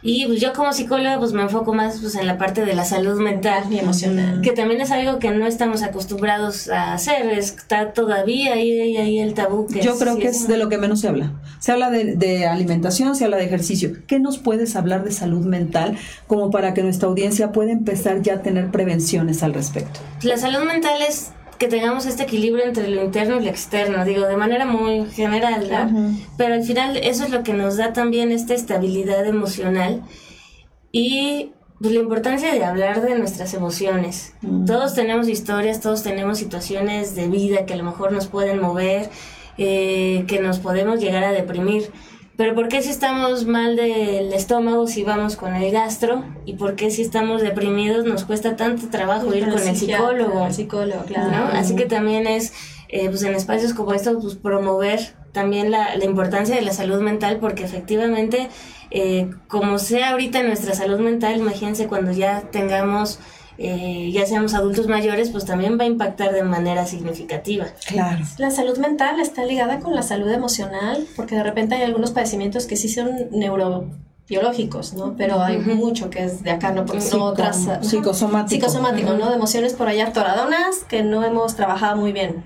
Y pues yo como psicóloga pues me enfoco más pues en la parte de la salud mental. Y emocional. Que también es algo que no estamos acostumbrados a hacer, está todavía ahí, ahí el tabú. Que Yo creo que es de lo que menos se habla. Se habla de, de alimentación, se habla de ejercicio. ¿Qué nos puedes hablar de salud mental como para que nuestra audiencia pueda empezar ya a tener prevenciones al respecto? La salud mental es que tengamos este equilibrio entre lo interno y lo externo, digo, de manera muy general, ¿no? Pero al final eso es lo que nos da también esta estabilidad emocional y pues, la importancia de hablar de nuestras emociones. Todos tenemos historias, todos tenemos situaciones de vida que a lo mejor nos pueden mover, eh, que nos podemos llegar a deprimir. Pero ¿por qué si estamos mal del estómago si vamos con el gastro? ¿Y por qué si estamos deprimidos nos cuesta tanto trabajo ir con el psicólogo? El psicólogo, claro. ¿no? Así que también es, eh, pues en espacios como estos, pues promover también la, la importancia de la salud mental, porque efectivamente, eh, como sea ahorita nuestra salud mental, imagínense cuando ya tengamos, eh, ya seamos adultos mayores, pues también va a impactar de manera significativa. Claro. La salud mental está ligada con la salud emocional, porque de repente hay algunos padecimientos que sí son neurobiológicos, ¿no? Pero hay mucho que es de acá, ¿no? Porque Psico- son otras... ajá, psicosomático. Psicosomático, ¿no? De emociones por allá atoradonas que no hemos trabajado muy bien.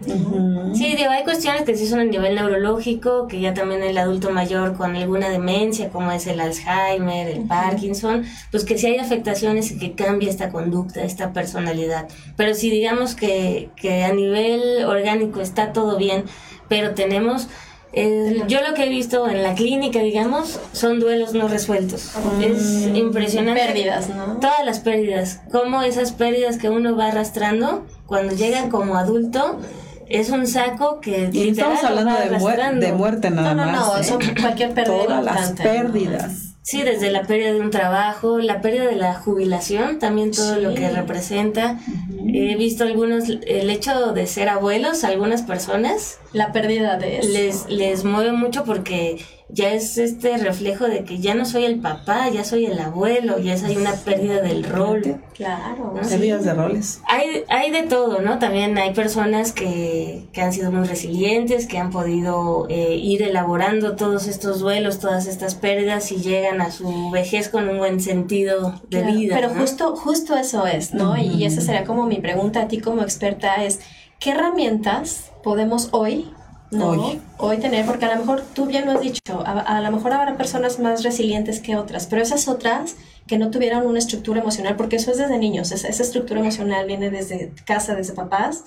Sí, digo, hay cuestiones que sí son a nivel neurológico, que ya también el adulto mayor con alguna demencia, como es el Alzheimer, el Parkinson, pues que sí hay afectaciones y que cambia esta conducta, esta personalidad. Pero si digamos que, que a nivel orgánico está todo bien, pero tenemos... eh, yo lo que he visto en la clínica, digamos, son duelos no resueltos. Es impresionante. Pérdidas, ¿no? Todas las pérdidas, como esas pérdidas que uno va arrastrando cuando llegan como adulto, es un saco que Y literal estamos hablando de, muer- de muerte nada No, no, más. no, ¿eh? son cualquier pérdida Todas las ¿no? pérdidas. Sí, desde la pérdida de un trabajo, la pérdida de la jubilación, también todo lo que representa. He visto algunos, el hecho de ser abuelos, algunas personas La pérdida de eso. les, les mueve mucho porque ya es este reflejo de que ya no soy el papá, ya soy el abuelo, ya es hay una pérdida del rol. Claro. Pérdidas de roles. Hay, hay de todo, ¿no? También hay personas que, que han sido muy resilientes, que han podido eh, ir elaborando todos estos duelos, todas estas pérdidas y llegan a su vejez con un buen sentido de Claro, vida. Pero ¿no? justo, justo eso es, ¿no? Y esa sería como mi pregunta a ti como experta es, ¿qué herramientas podemos hoy, ¿no? Hoy. Hoy tener, porque a lo mejor tú bien lo has dicho, a, a lo mejor habrá personas más resilientes que otras, pero esas otras que no tuvieron una estructura emocional, porque eso es desde niños, esa, esa estructura emocional viene desde casa, desde papás,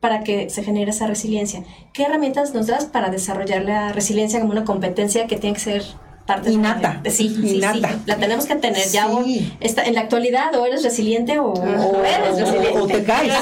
para que se genere esa resiliencia. ¿Qué herramientas nos das para desarrollar la resiliencia como una competencia que tiene que ser parte Innata. de- sí, sí, Innata. sí, la tenemos que tener ya Sí. o- está, en la actualidad o eres resiliente o, o eres resiliente. O te caes.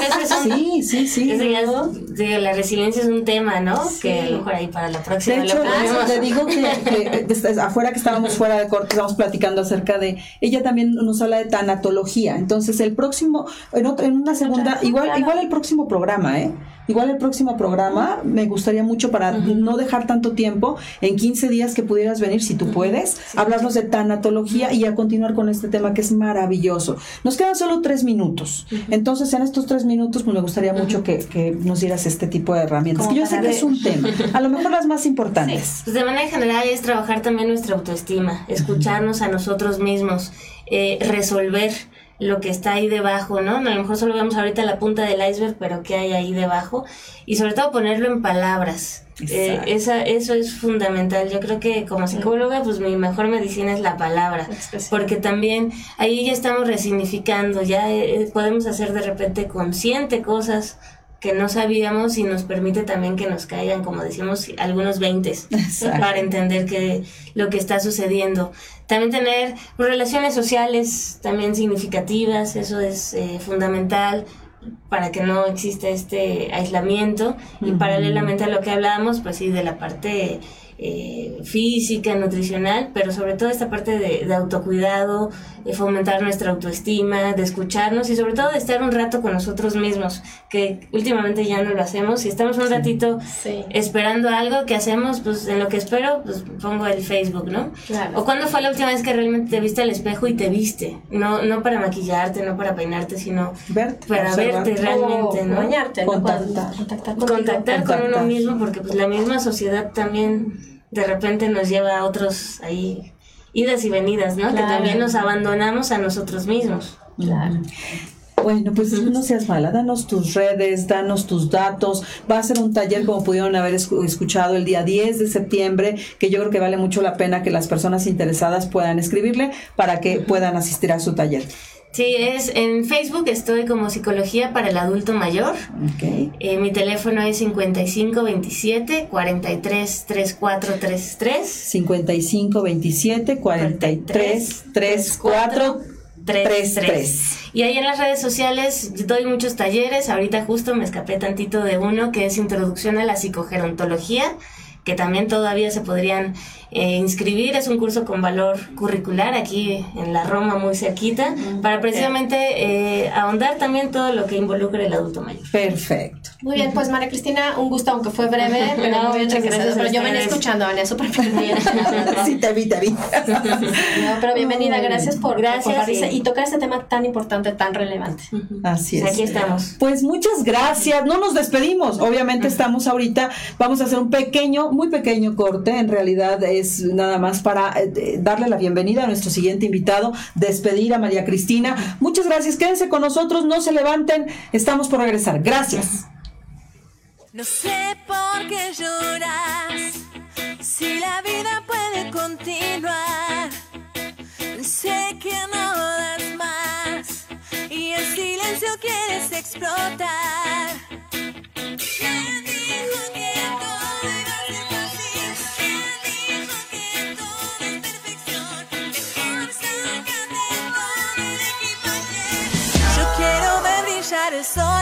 Sí, sí, sí. Es- la resiliencia es un tema, ¿no? Que a lo mejor ahí para la próxima De hecho, lo te digo que, que afuera que estábamos fuera de corte, estábamos platicando acerca de, ella también nos habla de tanatología. Entonces, el próximo, en, otra, en una segunda, igual, igual el próximo programa, ¿eh? Igual el próximo programa me gustaría mucho para no dejar tanto tiempo, en 15 días que pudieras venir, si tú puedes, hablarnos de tanatología y a continuar con este tema que es maravilloso. Nos quedan solo tres minutos. Entonces, en estos tres minutos, pues me gustaría mucho que, que nos dieras este tipo de herramientas. Como Que yo sé que ver. es un tema, a lo mejor las más importantes. Pues de manera general es trabajar también nuestra autoestima, escucharnos a nosotros mismos, eh, resolver lo que está ahí debajo, ¿no? A lo mejor solo vemos ahorita la punta del iceberg, pero qué hay ahí debajo y sobre todo ponerlo en palabras. Eh, esa, eso es fundamental. Yo creo que como psicóloga, pues mi mejor medicina es la palabra, porque también ahí ya estamos resignificando, ya eh, podemos hacer de repente consciente cosas que no sabíamos y nos permite también que nos caigan, como decimos, algunos veintes para entender que lo que está sucediendo. También tener relaciones sociales también significativas, eso es eh, fundamental para que no exista este aislamiento. Y paralelamente a lo que hablábamos, pues sí, de la parte eh, física, nutricional, pero sobre todo esta parte de, de autocuidado, de fomentar nuestra autoestima, de escucharnos y sobre todo de estar un rato con nosotros mismos, que últimamente ya no lo hacemos. Si estamos un ratito Sí. esperando algo que hacemos, pues en lo que espero, pues pongo el Facebook, ¿no? Claro. O cuándo fue la última vez que realmente te viste al espejo y te viste, no, no para maquillarte, no para peinarte, sino Verte, para observar. verte realmente, ¿no? bañarte, ¿no? Contactar. Contactar con uno mismo, porque pues la misma sociedad también de repente nos lleva a otros ahí idas y venidas, ¿no? Que también nos abandonamos a nosotros mismos. Claro. Bueno, pues no seas mala, danos tus redes, danos tus datos. Va a ser un taller, como pudieron haber escu- escuchado, el día 10 de septiembre, que yo creo que vale mucho la pena que las personas interesadas puedan escribirle para que puedan asistir a su taller. Sí, es en Facebook estoy como Psicología para el Adulto Mayor. Ok. Eh, mi teléfono es 5527 43 3433 55 27 43 34 33. Y ahí en las redes sociales doy muchos talleres. Ahorita justo me escapé tantito de uno que es Introducción a la Psicogerontología, que también todavía se podrían eh, inscribir. Es un curso con valor curricular aquí en la Roma, muy cerquita, para precisamente eh, ahondar también todo lo que involucra el adulto mayor. Perfecto. Muy bien, pues María Cristina, un gusto, aunque fue breve, [LAUGHS] pero No, muy bien muchas gracias Pero yo venía escuchando, venía súper bien. Sí, te vi, te vi. [LAUGHS] No, pero bienvenida, gracias por, por Gracias, compartirse sí. y tocar este tema tan importante, tan relevante. Así es. Aquí estamos. Pues muchas gracias. No nos despedimos. Obviamente estamos ahorita, vamos a hacer un pequeño, muy pequeño corte. En realidad es nada más para eh, darle la bienvenida a nuestro siguiente invitado, despedir a María Cristina. Muchas gracias. Quédense con nosotros, no se levanten. Estamos por regresar. Gracias. No sé por qué lloras, si la vida puede continuar. Sé que no das más y en silencio quieres explotar. so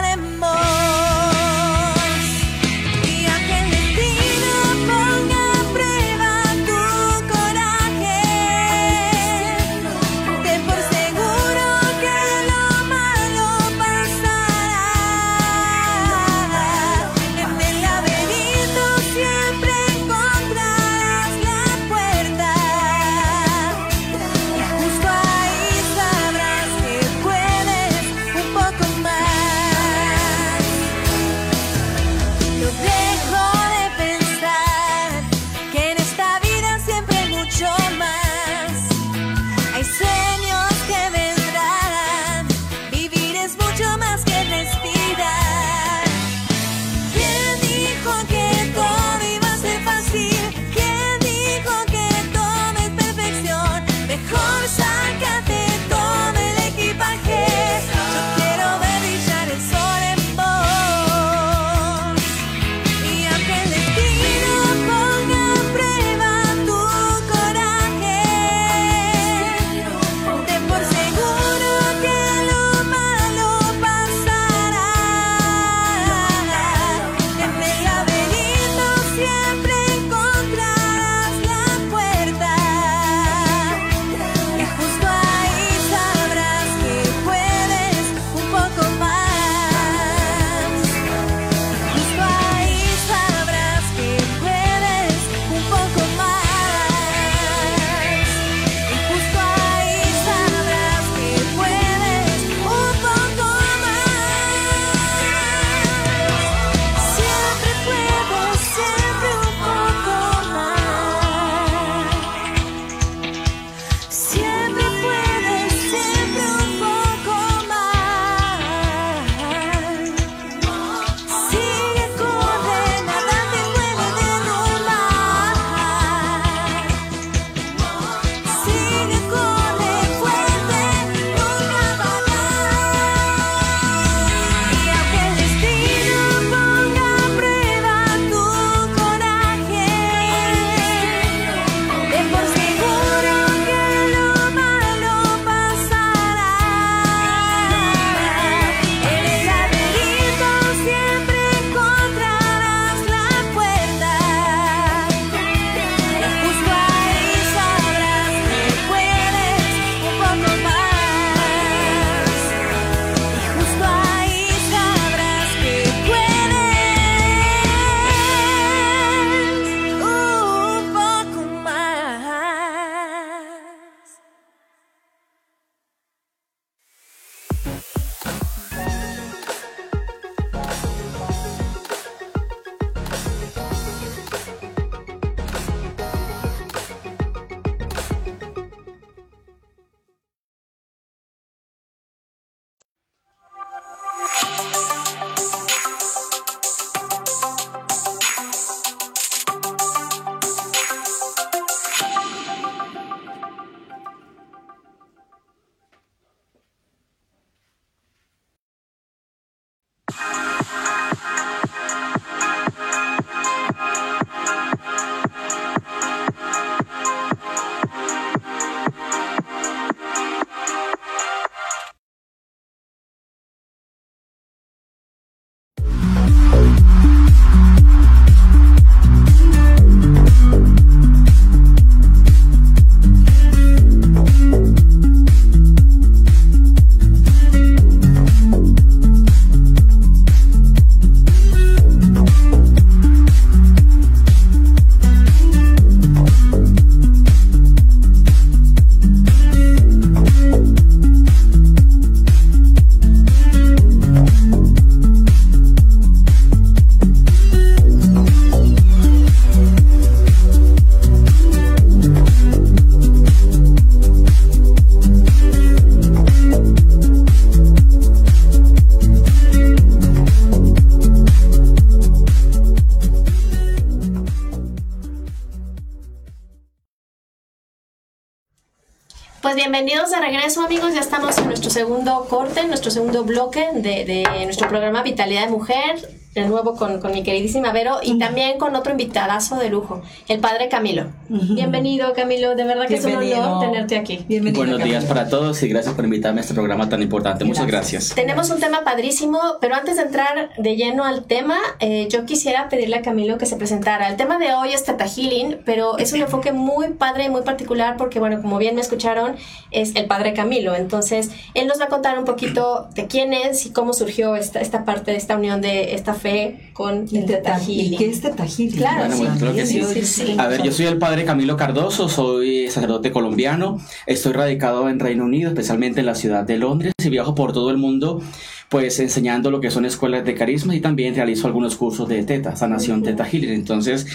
corte, nuestro segundo bloque de, de nuestro programa Vitalidad de Mujer, de nuevo con, con mi queridísima Vero y también con otro invitadazo de lujo, el padre Camilo. Bienvenido Camilo, de verdad que es un Bienvenido. honor tenerte aquí. Bienvenido. Buenos días Camilo. para todos y gracias por invitarme a este programa tan importante. Muchas gracias. Tenemos un tema padrísimo, pero antes de entrar de lleno al tema, eh, yo quisiera pedirle a Camilo que se presentara. El tema de hoy es Teta Healing, pero es un enfoque muy padre y muy particular porque, bueno, como bien me escucharon, es el padre Camilo. Entonces, él nos va a contar un poquito de quién es y cómo surgió esta, esta parte de esta unión de esta fe con el Teta ¿Y qué es Teta Healing? Claro, Bueno, sí. bueno, claro que sí. Sí, sí. A ver, yo soy el padre Camilo Cardoso, soy sacerdote colombiano, estoy radicado en Reino Unido, especialmente en la ciudad de Londres, y viajo por todo el mundo, pues enseñando lo que son escuelas de carisma y también realizo algunos cursos de teta, sanación teta healing. Entonces,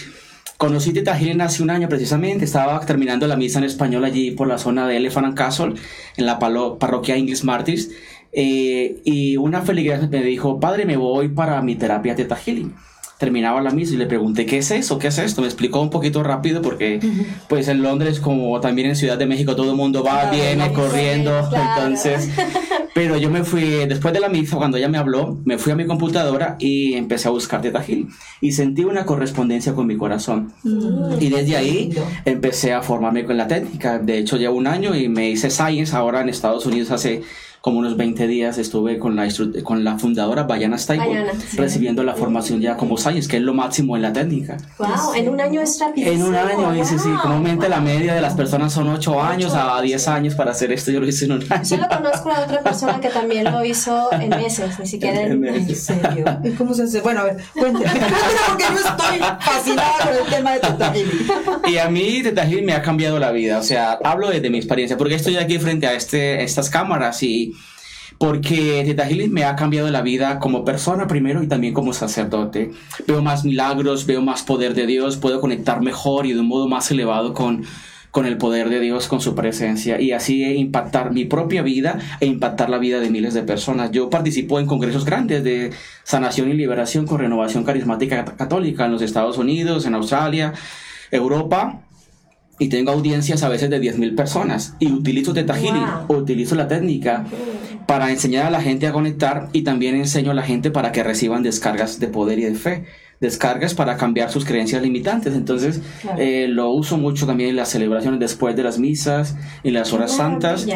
conocí teta healing hace un año precisamente, estaba terminando la misa en español allí por la zona de Elephant and Castle, en la parroquia English Martyrs, eh, y una feligres me dijo, padre, me voy para mi terapia teta healing terminaba la misa y le pregunté, ¿qué es eso? ¿Qué es esto? Me explicó un poquito rápido porque pues en Londres como también en Ciudad de México todo el mundo va, Claro, viene corriendo, claro. entonces... [LAUGHS] Pero yo me fui, después de la misa, cuando ella me habló, me fui a mi computadora y empecé a buscar Teta Healing y sentí una correspondencia con mi corazón. Y desde ahí empecé a formarme con la técnica. De hecho, llevo un año y me hice Science ahora en Estados Unidos hace como unos 20 días estuve con la, instru- con la fundadora Bayana Bayana, sí. recibiendo la formación ya como Science, que es lo máximo en la técnica. Wow, en un año es rapidísimo. En un año, dice, sí, wow. comúnmente la media de las personas son 8 años a 10 años para hacer esto, yo lo hice en un año. Solo conozco a otra persona que también lo hizo en meses, ni siquiera en, En meses. ¿En serio? ¿Y cómo se hace? Bueno, a ver, cuénteme. [LAUGHS] Porque yo estoy fascinada con el tema de Teta Healing. Y a mí Teta Healing me ha cambiado la vida, o sea, hablo desde mi experiencia, porque estoy aquí frente a este, estas cámaras y porque Teta me ha cambiado la vida como persona primero y también como sacerdote. Veo más milagros, veo más poder de Dios, puedo conectar mejor y de un modo más elevado con, con el poder de Dios, con su presencia y así impactar mi propia vida e impactar la vida de miles de personas. Yo participo en congresos grandes de sanación y liberación con renovación carismática católica en los Estados Unidos, en Australia, Europa y tengo audiencias a veces de 10.000 personas y utilizo Teta Healing, Wow. utilizo la técnica para enseñar a la gente a conectar y también enseño a la gente para que reciban descargas de poder y de fe, descargas para cambiar sus creencias limitantes. Entonces Claro. eh, lo uso mucho también en las celebraciones después de las misas, en las horas santas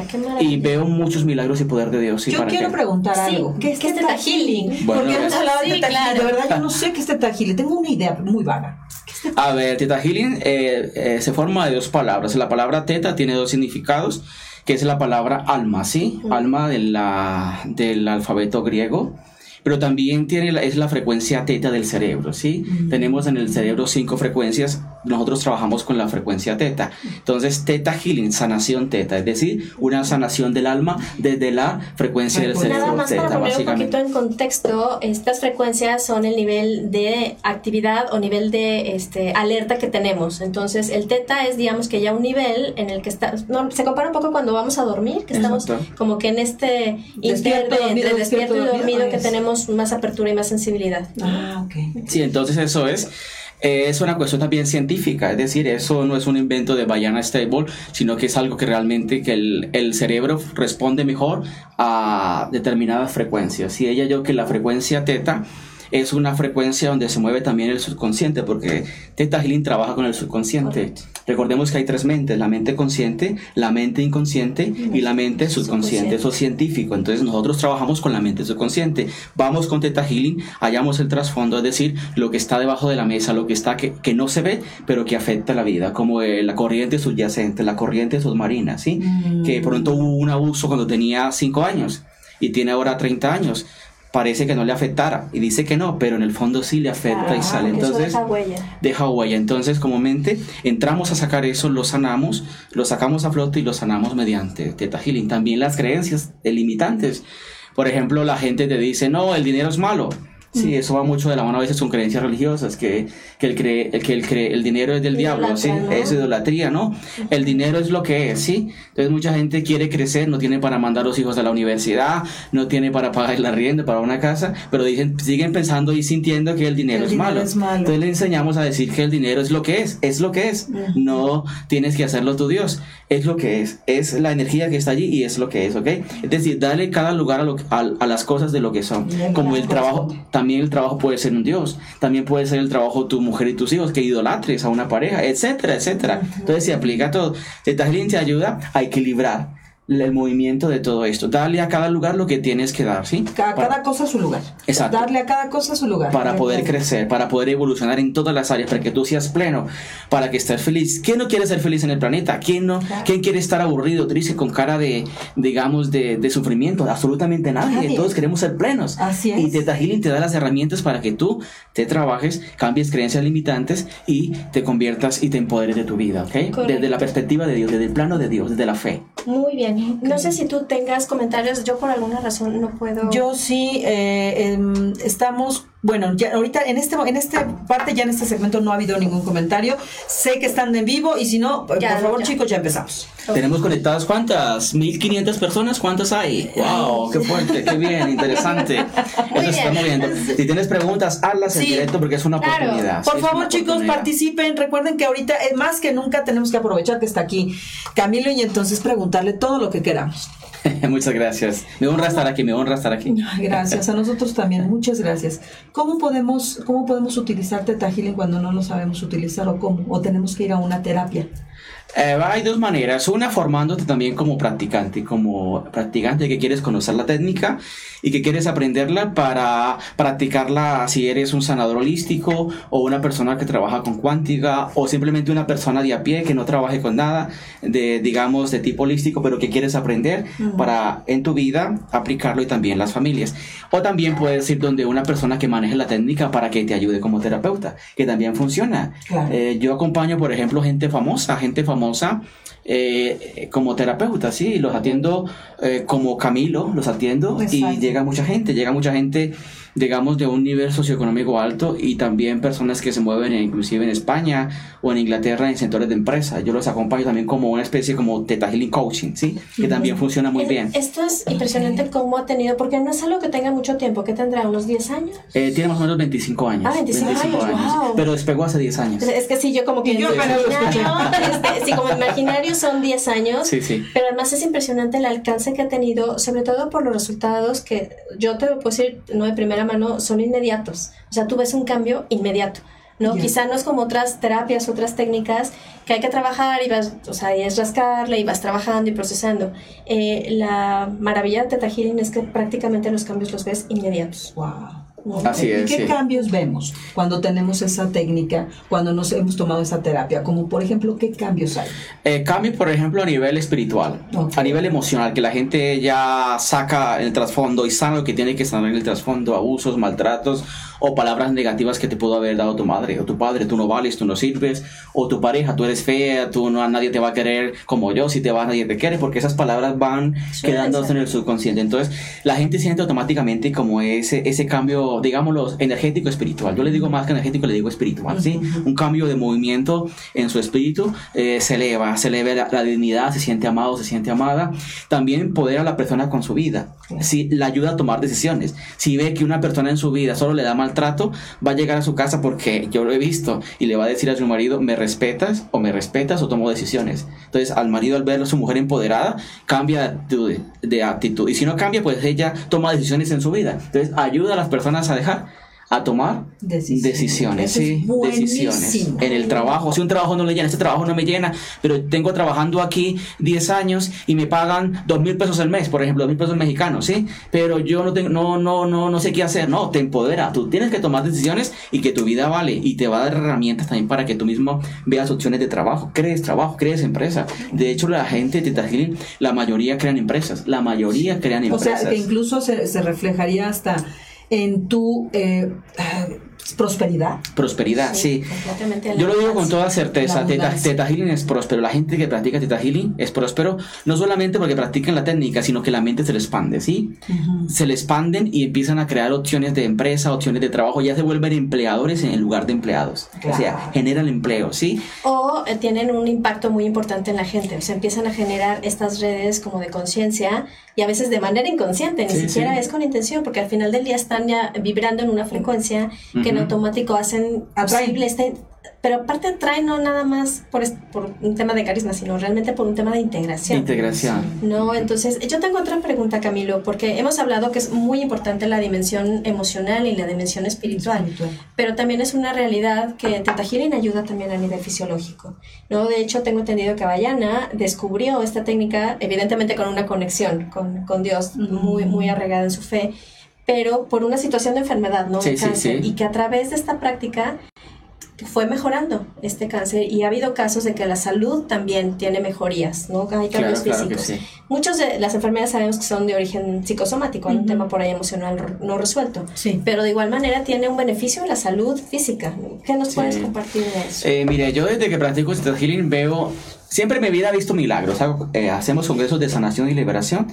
y veo muchos milagros y poder de Dios. ¿sí? Yo ¿Para quiero qué? preguntar Sí, algo. ¿qué es Teta Healing? Bueno, Porque hemos hablado de Sí, Teta Healing. claro. De verdad, yo no sé qué es Teta Healing. Tengo una idea muy vaga. ¿Qué es Teta A ver, Teta Healing eh, eh, se forma de dos palabras. La palabra teta tiene dos significados, que es la palabra alma, ¿sí? Alma de la, del alfabeto griego. Pero también tiene la- es la frecuencia teta del cerebro, ¿sí? Tenemos en el cerebro cinco frecuencias. Nosotros trabajamos con la frecuencia teta. Entonces, teta healing, sanación teta, es decir, una sanación del alma desde la frecuencia del cerebro Nada más para poner un básicamente. poquito en contexto, estas frecuencias son el nivel de actividad o nivel de este, alerta que tenemos. Entonces, el teta es, digamos que ya un nivel en el que está, no, se compara un poco cuando vamos a dormir, que estamos Exacto. como que en este Despierto, inter de- dormido, entre despierto y dormido, dormido. que es. Tenemos más apertura y más sensibilidad. Ah, ok. Sí, entonces eso es. eh, es una cuestión también científica, es decir, eso no es un invento de Bayana Stable, sino que es algo que realmente que el, el cerebro responde mejor a determinadas frecuencias. Y ella yo que la frecuencia teta es una frecuencia donde se mueve también el subconsciente, porque Teta Healing trabaja con el subconsciente. Recordemos que hay tres mentes, la mente consciente, la mente inconsciente y la mente subconsciente. Eso es científico. Entonces nosotros trabajamos con la mente subconsciente. Vamos con Teta Healing, hallamos el trasfondo, es decir, lo que está debajo de la mesa, lo que está que, que no se ve, pero que afecta la vida, como eh, la corriente subyacente, la corriente submarina, ¿sí? Que pronto hubo un abuso cuando tenía 5 años y tiene ahora 30 años. Parece que no le afectara y dice que no, pero en el fondo sí le afecta y sale. Eso Entonces, deja huella. deja huella. Entonces, comúnmente entramos a sacar eso, lo sanamos, lo sacamos a flote y lo sanamos mediante Teta Healing. También las creencias limitantes. Por ejemplo, la gente te dice, no, el dinero es malo. Sí, eso va mucho de la mano a veces con creencias religiosas, que, que, el, cree, que el, cree- el dinero es del diablo, ¿sí? ¿no? Es idolatría, ¿no? El dinero es lo que es, ¿sí? Entonces mucha gente quiere crecer, no tiene para mandar a los hijos a la universidad, no tiene para pagar el arriendo, para una casa, pero dicen, siguen pensando y sintiendo que el dinero, El es, dinero malo. es malo. Entonces le enseñamos a decir que el dinero es lo que es, es lo que es. No tienes que hacerlo tu Dios, es lo que es, es la energía que está allí y es lo que es, ¿ok? Es decir, dale cada lugar a, lo, a, a las cosas de lo que son. Como el trabajo, corresponde. También el trabajo puede ser un Dios, también puede ser el trabajo de tu mujer y tus hijos, que idolatres a una pareja, etcétera, etcétera. Entonces se aplica todo. Teta Healing te ayuda a equilibrar el movimiento de todo esto. Dale a cada lugar lo que tienes que dar, ¿sí? Ca- Para- cada cosa a su lugar. Exacto. Darle a cada cosa su lugar. para poder crecer, para poder evolucionar en todas las áreas, para que tú seas pleno, para que estés feliz. ¿Quién no quiere ser feliz en el planeta? ¿Quién no? ¿Quién quiere estar aburrido, triste, con cara de, digamos, de, de sufrimiento? Absolutamente nadie. Nadie. Todos queremos ser plenos. Así es. Y Teta Healing te da las herramientas para que tú te trabajes, cambies creencias limitantes y te conviertas y te empoderes de tu vida, ¿ok? Correcto. Desde la perspectiva de Dios, desde el plano de Dios, desde la fe. Muy bien. No sé si tú tengas comentarios. Yo por alguna razón no puedo. Yo sí, eh, em, estamos, bueno, ya ahorita en este en esta parte, ya en este segmento no ha habido ningún comentario. Sé que están en vivo y si no, Ya, por favor ya. chicos, ya empezamos. Tenemos conectadas cuántas? 1500 personas, ¿cuántas hay? Wow, qué fuerte, qué bien, interesante. Muy Eso se está bien. moviendo. Si tienes preguntas, hazlas en directo porque es una Claro. oportunidad. Por sí, favor, chicos, oportunidad. participen. Recuerden que ahorita, eh, más que nunca, tenemos que aprovechar que está aquí Camilo y entonces preguntarle todo lo que queramos. [LAUGHS] Muchas gracias. Me honra estar aquí, me honra estar aquí. Gracias, a nosotros también, muchas gracias. ¿Cómo podemos, cómo podemos utilizar Teta Healing cuando no lo sabemos utilizar o cómo? ¿O tenemos que ir a una terapia? Eh, hay dos maneras. Una, formándote también como practicante, como practicante que quieres conocer la técnica y que quieres aprenderla para practicarla si eres un sanador holístico o una persona que trabaja con cuántica o simplemente una persona de a pie que no trabaje con nada de, digamos, de tipo holístico, pero que quieres aprender para en tu vida aplicarlo y también las familias. O también puedes ir donde una persona que maneje la técnica para que te ayude como terapeuta, que también funciona. Claro. Eh, yo acompaño, por ejemplo, gente famosa, gente famosa eh, como terapeuta, sí, los atiendo eh, como Camilo, los atiendo Exacto. y llega mucha gente, llega mucha gente, digamos, de un nivel socioeconómico alto y también personas que se mueven eh, inclusive en España o en Inglaterra en sectores de empresa. Yo los acompaño también como una especie como Teta Healing Coaching, sí, que también funciona muy bien. Esto es impresionante cómo ha tenido, porque no es algo que tenga mucho tiempo, que tendrá unos 10 años. Eh, tiene más o menos 25 años. Ah, 25 años, wow. Pero despegó hace 10 años. Es que sí, yo como que yo este, sí, como imaginario son 10 años, Sí, sí. pero además es impresionante el alcance que ha tenido, sobre todo por los resultados que yo te lo puedo decir, no de primera mano, son inmediatos. O sea, tú ves un cambio inmediato. ¿No? Ya. Quizá no es como otras terapias, otras técnicas que hay que trabajar y vas, o sea, y es rascarle y vas trabajando y procesando. Eh, la maravilla de Teta Healing es que prácticamente los cambios los ves inmediatos. Wow. ¿no? Así ¿Y es. qué sí. cambios vemos cuando tenemos esa técnica, cuando nos hemos tomado esa terapia? Como por ejemplo, ¿qué cambios hay? Eh, cambio, por ejemplo, a nivel espiritual, Ok. a nivel emocional, que la gente ya saca el trasfondo y sana lo que tiene que sanar en el trasfondo, abusos, maltratos o palabras negativas que te pudo haber dado tu madre o tu padre, tú no vales, tú no sirves, o tu pareja, tú eres fea, tú no, nadie te va a querer como yo, si te vas nadie te quiere, porque esas palabras van Suelen quedándose ser. en el subconsciente. Entonces, la gente siente automáticamente como ese, ese cambio, digámoslo, energético espiritual. Yo le digo más que energético, le digo espiritual, ¿sí? Un cambio de movimiento en su espíritu eh, se eleva, se eleva la, la dignidad, se siente amado, se siente amada. También empodera a la persona con su vida, ¿sí? La ayuda a tomar decisiones. Si ve que una persona en su vida solo le da maltrato, va a llegar a su casa porque yo lo he visto y le va a decir a su marido, me respetas o me respetas o tomo decisiones. Entonces, al marido al ver a su mujer empoderada, cambia de actitud, de actitud. Y si no cambia, pues ella toma decisiones en su vida. Entonces, ayuda a las personas a dejar a tomar Decisiones. decisiones, Eso es sí, decisiones. En el trabajo, si un trabajo no le llena, este trabajo no me llena, pero tengo trabajando aquí 10 años y me pagan dos mil pesos al mes, por ejemplo, dos mil pesos mexicanos, ¿sí? Pero yo no tengo, no, no, no, no sé qué hacer, no, te empodera, tú tienes que tomar decisiones y que tu vida vale y te va a dar herramientas también para que tú mismo veas opciones de trabajo, crees trabajo, crees empresa. De hecho, la gente de Healing, la mayoría crean empresas, la mayoría crean O empresas. sea, que incluso se, se reflejaría hasta en tu, eh, ah, prosperidad. prosperidad, sí. la Yo lo digo con toda certeza, teta, teta healing es próspero. La gente que practica teta healing es próspero, no solamente porque practican la técnica, sino que la mente se le expande, ¿sí? Se le expanden y empiezan a crear opciones de empresa, opciones de trabajo, ya se vuelven empleadores en lugar de empleados. O sea, Claro. generan empleo, ¿sí? O eh, tienen un impacto muy importante en la gente, o sea, empiezan a generar estas redes como de conciencia y a veces de manera inconsciente, ni Sí, siquiera sí. es con intención, porque al final del día están ya vibrando en una frecuencia que en automático hacen posible este... Pero aparte atraen no nada más por, por un tema de carisma, sino realmente por un tema de integración. Integración. No, entonces yo tengo otra pregunta, Camilo, porque hemos hablado que es muy importante la dimensión emocional y la dimensión espiritual, Espiritual. pero también es una realidad que Teta Healing ayuda también a nivel fisiológico. ¿no? De hecho, tengo entendido que Bayana descubrió esta técnica, evidentemente con una conexión con, con Dios muy, muy arraigada en su fe, pero por una situación de enfermedad, ¿no? Sí, De sí, cáncer, sí. y que a través de esta práctica fue mejorando este cáncer y ha habido casos de que la salud también tiene mejorías, ¿no? Hay cambios Claro, claro físicos. sí. Muchas de las enfermedades sabemos que son de origen psicosomático, hay un tema por ahí emocional no resuelto, Sí. pero de igual manera tiene un beneficio en la salud física. ¿Qué nos Sí. puedes compartir de eso? Eh, mire, yo desde que practico Theta Healing veo, siempre en mi vida he visto milagros. Hago- eh, hacemos congresos de sanación y liberación,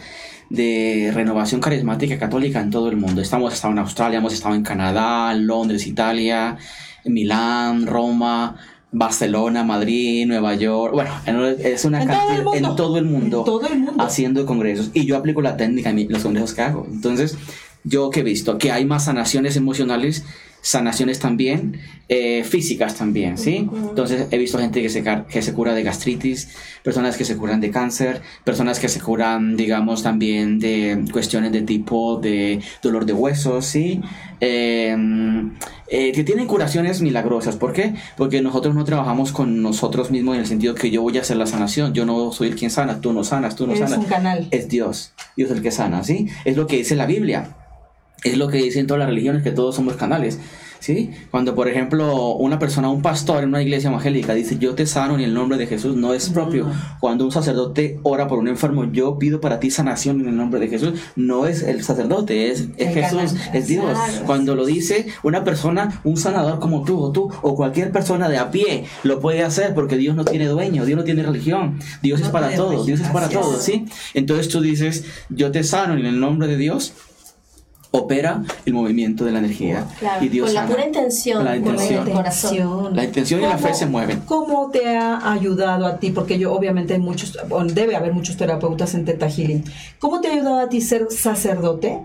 de renovación carismática católica en todo el mundo. Estamos estado en Australia, hemos estado en Canadá, Londres, Italia, Milán, Roma. Barcelona, Madrid, Nueva York, bueno, en- es una En todo el cantidad mundo. en todo el mundo, En todo el mundo. haciendo congresos y yo aplico la técnica en los congresos que hago. Entonces, yo que he visto que hay más sanaciones emocionales, sanaciones también eh, físicas también, ¿sí? Entonces, he visto gente que se, que se cura de gastritis, personas que se curan de cáncer, personas que se curan, digamos, también de cuestiones de tipo de dolor de huesos, ¿sí? Eh, eh, que tienen curaciones milagrosas. ¿Por qué? Porque nosotros no trabajamos con nosotros mismos en el sentido que yo voy a hacer la sanación. Yo no soy el quien sana, tú no sanas, tú no Eres sanas. un canal. Es Dios. Dios el que sana, ¿sí? Es lo que dice la Biblia. Es lo que dicen todas las religiones, que todos somos canales. ¿Sí? Cuando, por ejemplo, una persona, un pastor en una iglesia evangélica dice, yo te sano en el nombre de Jesús, no es propio. Cuando un sacerdote ora por un enfermo, yo pido para ti sanación en el nombre de Jesús, no es el sacerdote, es, es Jesús, es Dios. Cuando lo dice una persona, un sanador como tú o tú, o cualquier persona de a pie, lo puede hacer porque Dios no tiene dueño, Dios no tiene religión, Dios es para todos, Dios es para todos, ¿sí? Entonces tú dices, yo te sano en el nombre de Dios, opera el movimiento de la energía. Claro, y Dios con la sana. pura intención, La con intención. el corazón. La intención y la fe ¿Cómo- se mueven. ¿Cómo te ha ayudado a ti? Porque yo obviamente hay muchos, debe haber muchos terapeutas en Teta Healing. ¿Cómo te ha ayudado a ti ser sacerdote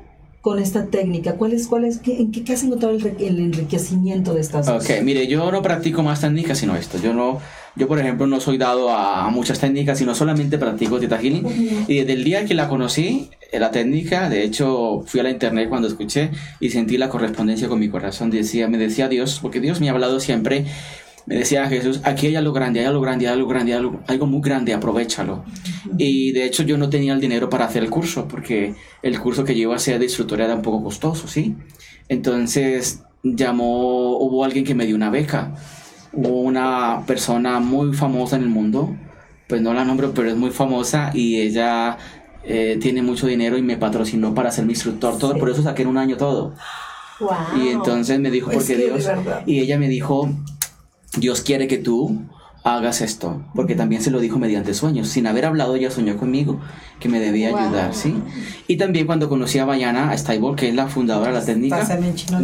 con esta técnica? ¿Cuál es, cuál es, qué, en qué, qué has encontrado el, el enriquecimiento de estas dos? Ok, mire, yo no practico más técnicas sino esto. Yo no, yo por ejemplo no soy dado a, muchas técnicas, sino solamente practico Theta Healing. Y desde el día que la conocí, eh, la técnica, de hecho fui a la internet cuando escuché y sentí la correspondencia con mi corazón. Decía, me decía Dios, porque Dios me ha hablado siempre. Me decía Jesús, aquí hay algo grande, hay algo grande, hay algo grande, hay algo, algo muy grande, aprovechalo. Y de hecho yo no tenía el dinero para hacer el curso, porque el curso que yo iba a hacer de instructor era un poco costoso, ¿sí? Entonces llamó, hubo alguien que me dio una beca. Hubo una persona muy famosa en el mundo, pues no la nombro, pero es muy famosa y ella eh, tiene mucho dinero y me patrocinó para ser mi instructor, todo, por eso saqué en un año todo. Wow. Y entonces me dijo, Es porque Dios, y ella me dijo, Dios quiere que tú hagas esto, porque también se lo dijo mediante sueños, sin haber hablado ella soñó conmigo que me debía Wow. ayudar, ¿sí? Y también cuando conocí a Bayana Stable, que es la fundadora de la técnica,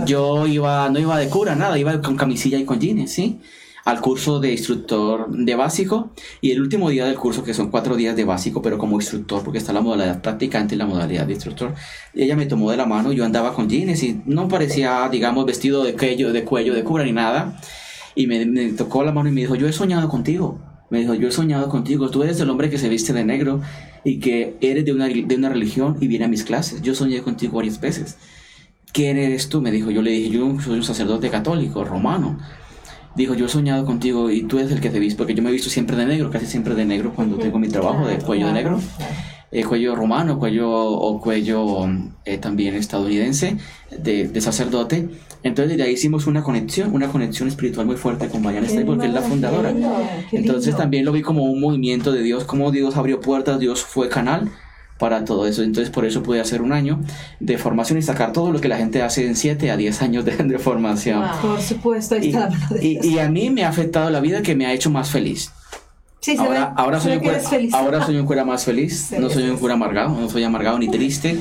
yo iba, no iba de cura, nada, iba con camisilla y con jeans, ¿sí? Al curso de instructor de básico y el último día del curso, que son cuatro días de básico, pero como instructor, porque está la modalidad practicante y la modalidad de instructor, ella me tomó de la mano, yo andaba con jeans y no parecía, digamos, vestido de cuello, de cuello, de cura ni nada. Y me, me tocó la mano y me dijo, yo he soñado contigo. Me dijo, yo he soñado contigo. Tú eres el hombre que se viste de negro y que eres de una, de una religión y viene a mis clases. Yo soñé contigo varias veces. ¿Quién eres tú? Me dijo, yo le dije, yo soy un sacerdote católico, romano. Dijo, yo he soñado contigo y tú eres el que te viste, porque yo me he visto siempre de negro, casi siempre de negro cuando tengo mi trabajo de cuello de negro. Eh, cuello romano, cuello o cuello eh, también estadounidense de, de sacerdote. Entonces de ahí hicimos una conexión, una conexión espiritual muy fuerte con Mariana Stay porque es la fundadora. Entonces también lo vi como un movimiento de Dios, como Dios abrió puertas, Dios fue canal para todo eso. Entonces por eso pude hacer un año de formación y sacar todo lo que la gente hace en 7 a 10 años de, de formación. Por supuesto, ahí Y, está la mano de y- y a mí me ha afectado la vida que me ha hecho más feliz. Sí, se ve, Ahora, ahora, soy cura, ahora soy un cura más feliz. Sí, no soy un cura amargado, no soy amargado ni triste.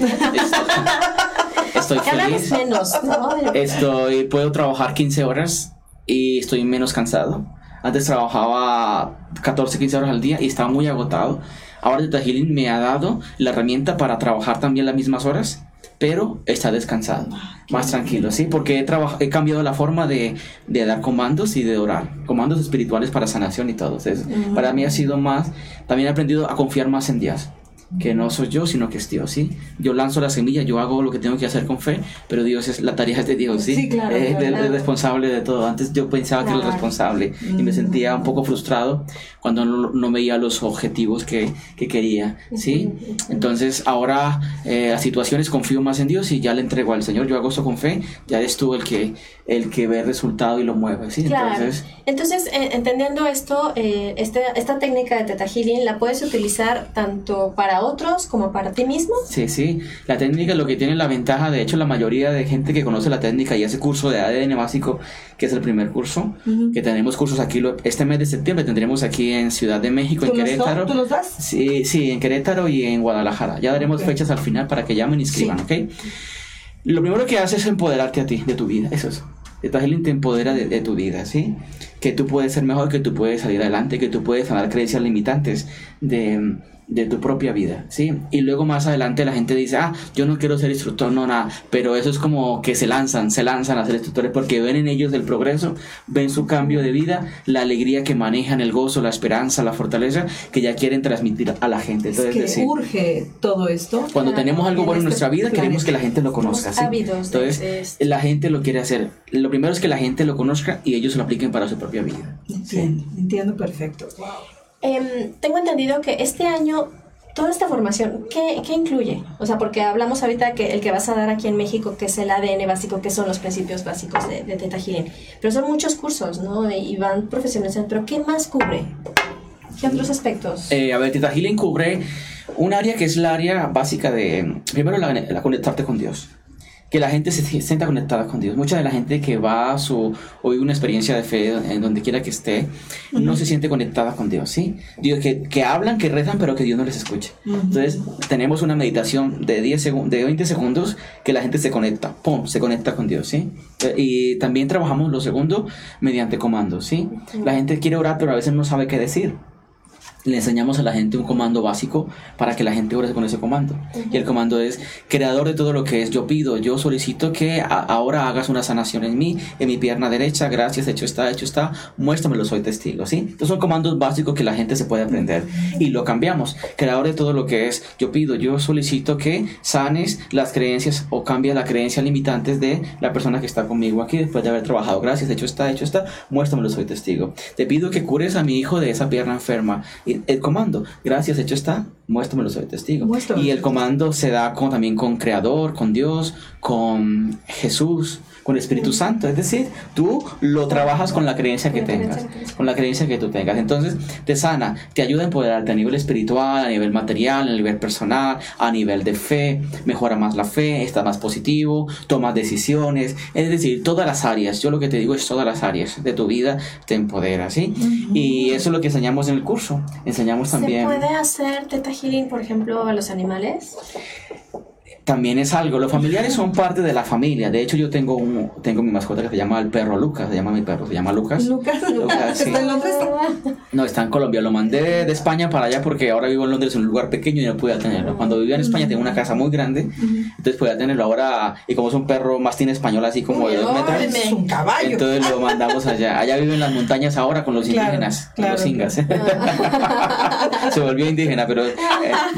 Estoy, feliz. menos, ¿no? Estoy, puedo trabajar 15 horas y estoy menos cansado. Antes trabajaba 14, 15 horas al día y estaba muy agotado. Ahora Teta Healing me ha dado la herramienta para trabajar también las mismas horas, pero está descansado, más tranquilo, ¿sí? Porque he, he cambiado la forma de, de dar comandos y de orar, comandos espirituales para sanación y todo. Entonces, para mí ha sido más, también he aprendido a confiar más en Dios que no soy yo, sino que es Dios, ¿sí? Yo lanzo la semilla, yo hago lo que tengo que hacer con fe, pero Dios es, la tarea es de Dios, ¿sí? Sí, claro, Es claro. el- el responsable de todo. Antes yo pensaba que era el Claro. responsable y me sentía un poco frustrado cuando no, no veía los objetivos que, que quería, ¿sí? Entonces ahora eh, las situaciones confío más en Dios y ya le entrego al Señor, yo hago esto con fe, ya eres tú el que, el que ve el resultado y lo mueve, ¿sí? Claro. Entonces... Entonces, eh, entendiendo esto, eh, este- esta técnica de Teta Healing la puedes utilizar tanto para otros como para ti mismo. Sí, sí. La técnica lo que tiene la ventaja, de hecho, la mayoría de gente que conoce la técnica y hace curso de ADN básico, que es el primer curso, que tenemos cursos aquí, lo- este mes de septiembre tendremos aquí en Ciudad de México, en ¿Tú los, Querétaro. ¿Tú los das? Sí, sí, en Querétaro y en Guadalajara. Ya daremos fechas al final para que llamen y escriban, ¿ok? Lo primero que hace es empoderarte a ti, de tu vida, eso es. Healing te empodera de, de tu vida, ¿sí? Que tú puedes ser mejor, que tú puedes salir adelante, que tú puedes sanar creencias limitantes de, de tu propia vida, ¿sí? Y luego más adelante la gente dice, ah, yo no quiero ser instructor, no nada, pero eso es como que se lanzan, se lanzan a ser instructores porque ven en ellos el progreso, ven su cambio de vida, la alegría que manejan, el gozo, la esperanza, la fortaleza que ya quieren transmitir a la gente. Es Entonces, que decir, urge todo esto. cuando tenemos algo en bueno en este nuestra vida, queremos que la gente lo conozca. ¿sí? Entonces, la gente lo quiere hacer. Lo primero es que la gente lo conozca y ellos lo apliquen para su propia vida. Entiendo, entiendo perfecto. Em, tengo entendido que este año, toda esta formación, ¿qué, qué incluye? O sea, porque hablamos ahorita que el que vas a dar aquí en México, que es el ADN básico, que son los principios básicos de, de Theta Healing. Pero son muchos cursos, ¿no? Y van profesionales. ¿Pero qué más cubre? ¿Qué otros aspectos? Eh, a ver, Teta Healing cubre un área que es la área básica de, primero, la, la conectarte con Dios. Que la gente se sienta conectada con Dios. Mucha de la gente que va a su, o vive una experiencia de fe en donde quiera que esté, no se siente conectada con Dios, ¿sí? Dios, que, que hablan, que rezan, pero que Dios no les escucha. Entonces, tenemos una meditación de, 10 segun- de 20 segundos que la gente se conecta, ¡pum!, se conecta con Dios, ¿sí? Eh, Y también trabajamos lo segundo mediante comandos, ¿sí? La gente quiere orar, pero a veces no sabe qué decir le enseñamos a la gente un comando básico para que la gente ore con ese comando. Y el comando es, creador de todo lo que es, yo pido, yo solicito que ahora hagas una sanación en mí, en mi pierna derecha, gracias, hecho está, hecho está, muéstramelo, soy testigo, ¿sí? Entonces son comandos básicos que la gente se puede aprender. Y lo cambiamos, creador de todo lo que es, yo pido, yo solicito que sanes las creencias o cambia la creencia limitantes de la persona que está conmigo aquí después de haber trabajado. Gracias, hecho está, hecho está, muéstramelo, soy testigo. Te pido que cures a mi hijo de esa pierna enferma. Y el comando, gracias, hecho está, muéstramelo, soy testigo. Muéstramelo, Y el comando se da con, también con Creador, con Dios, con Jesús, con el Espíritu Santo. Es decir, tú lo trabajas con la creencia que tengas, con la creencia que tú tengas. Entonces, te sana, te ayuda a empoderarte a nivel espiritual, a nivel material, a nivel personal, a nivel de fe, mejora más la fe, estás más positivo, tomas decisiones. Es decir, todas las áreas, yo lo que te digo es todas las áreas de tu vida te empodera, ¿sí? Y eso es lo que enseñamos en el curso. Enseñamos también... ¿Se puede hacer Theta Healing, por ejemplo, a los animales? También es algo. Los familiares son parte de la familia. De hecho, yo tengo un, tengo mi mascota que se llama el perro Lucas. Se llama mi perro, se llama Lucas. Lucas, Lucas, sí. ¿está en Londres? No, está en Colombia. Lo mandé de España para allá porque ahora vivo en Londres, en un lugar pequeño y no podía tenerlo. Cuando vivía en España tenía una casa muy grande, entonces podía tenerlo. Ahora, y como es un perro mastín español, así como de dos metros, Es un caballo. entonces lo mandamos allá. Allá vive en las montañas ahora con los Claro, indígenas, con los ingas. [LAUGHS] Se volvió indígena, pero eh,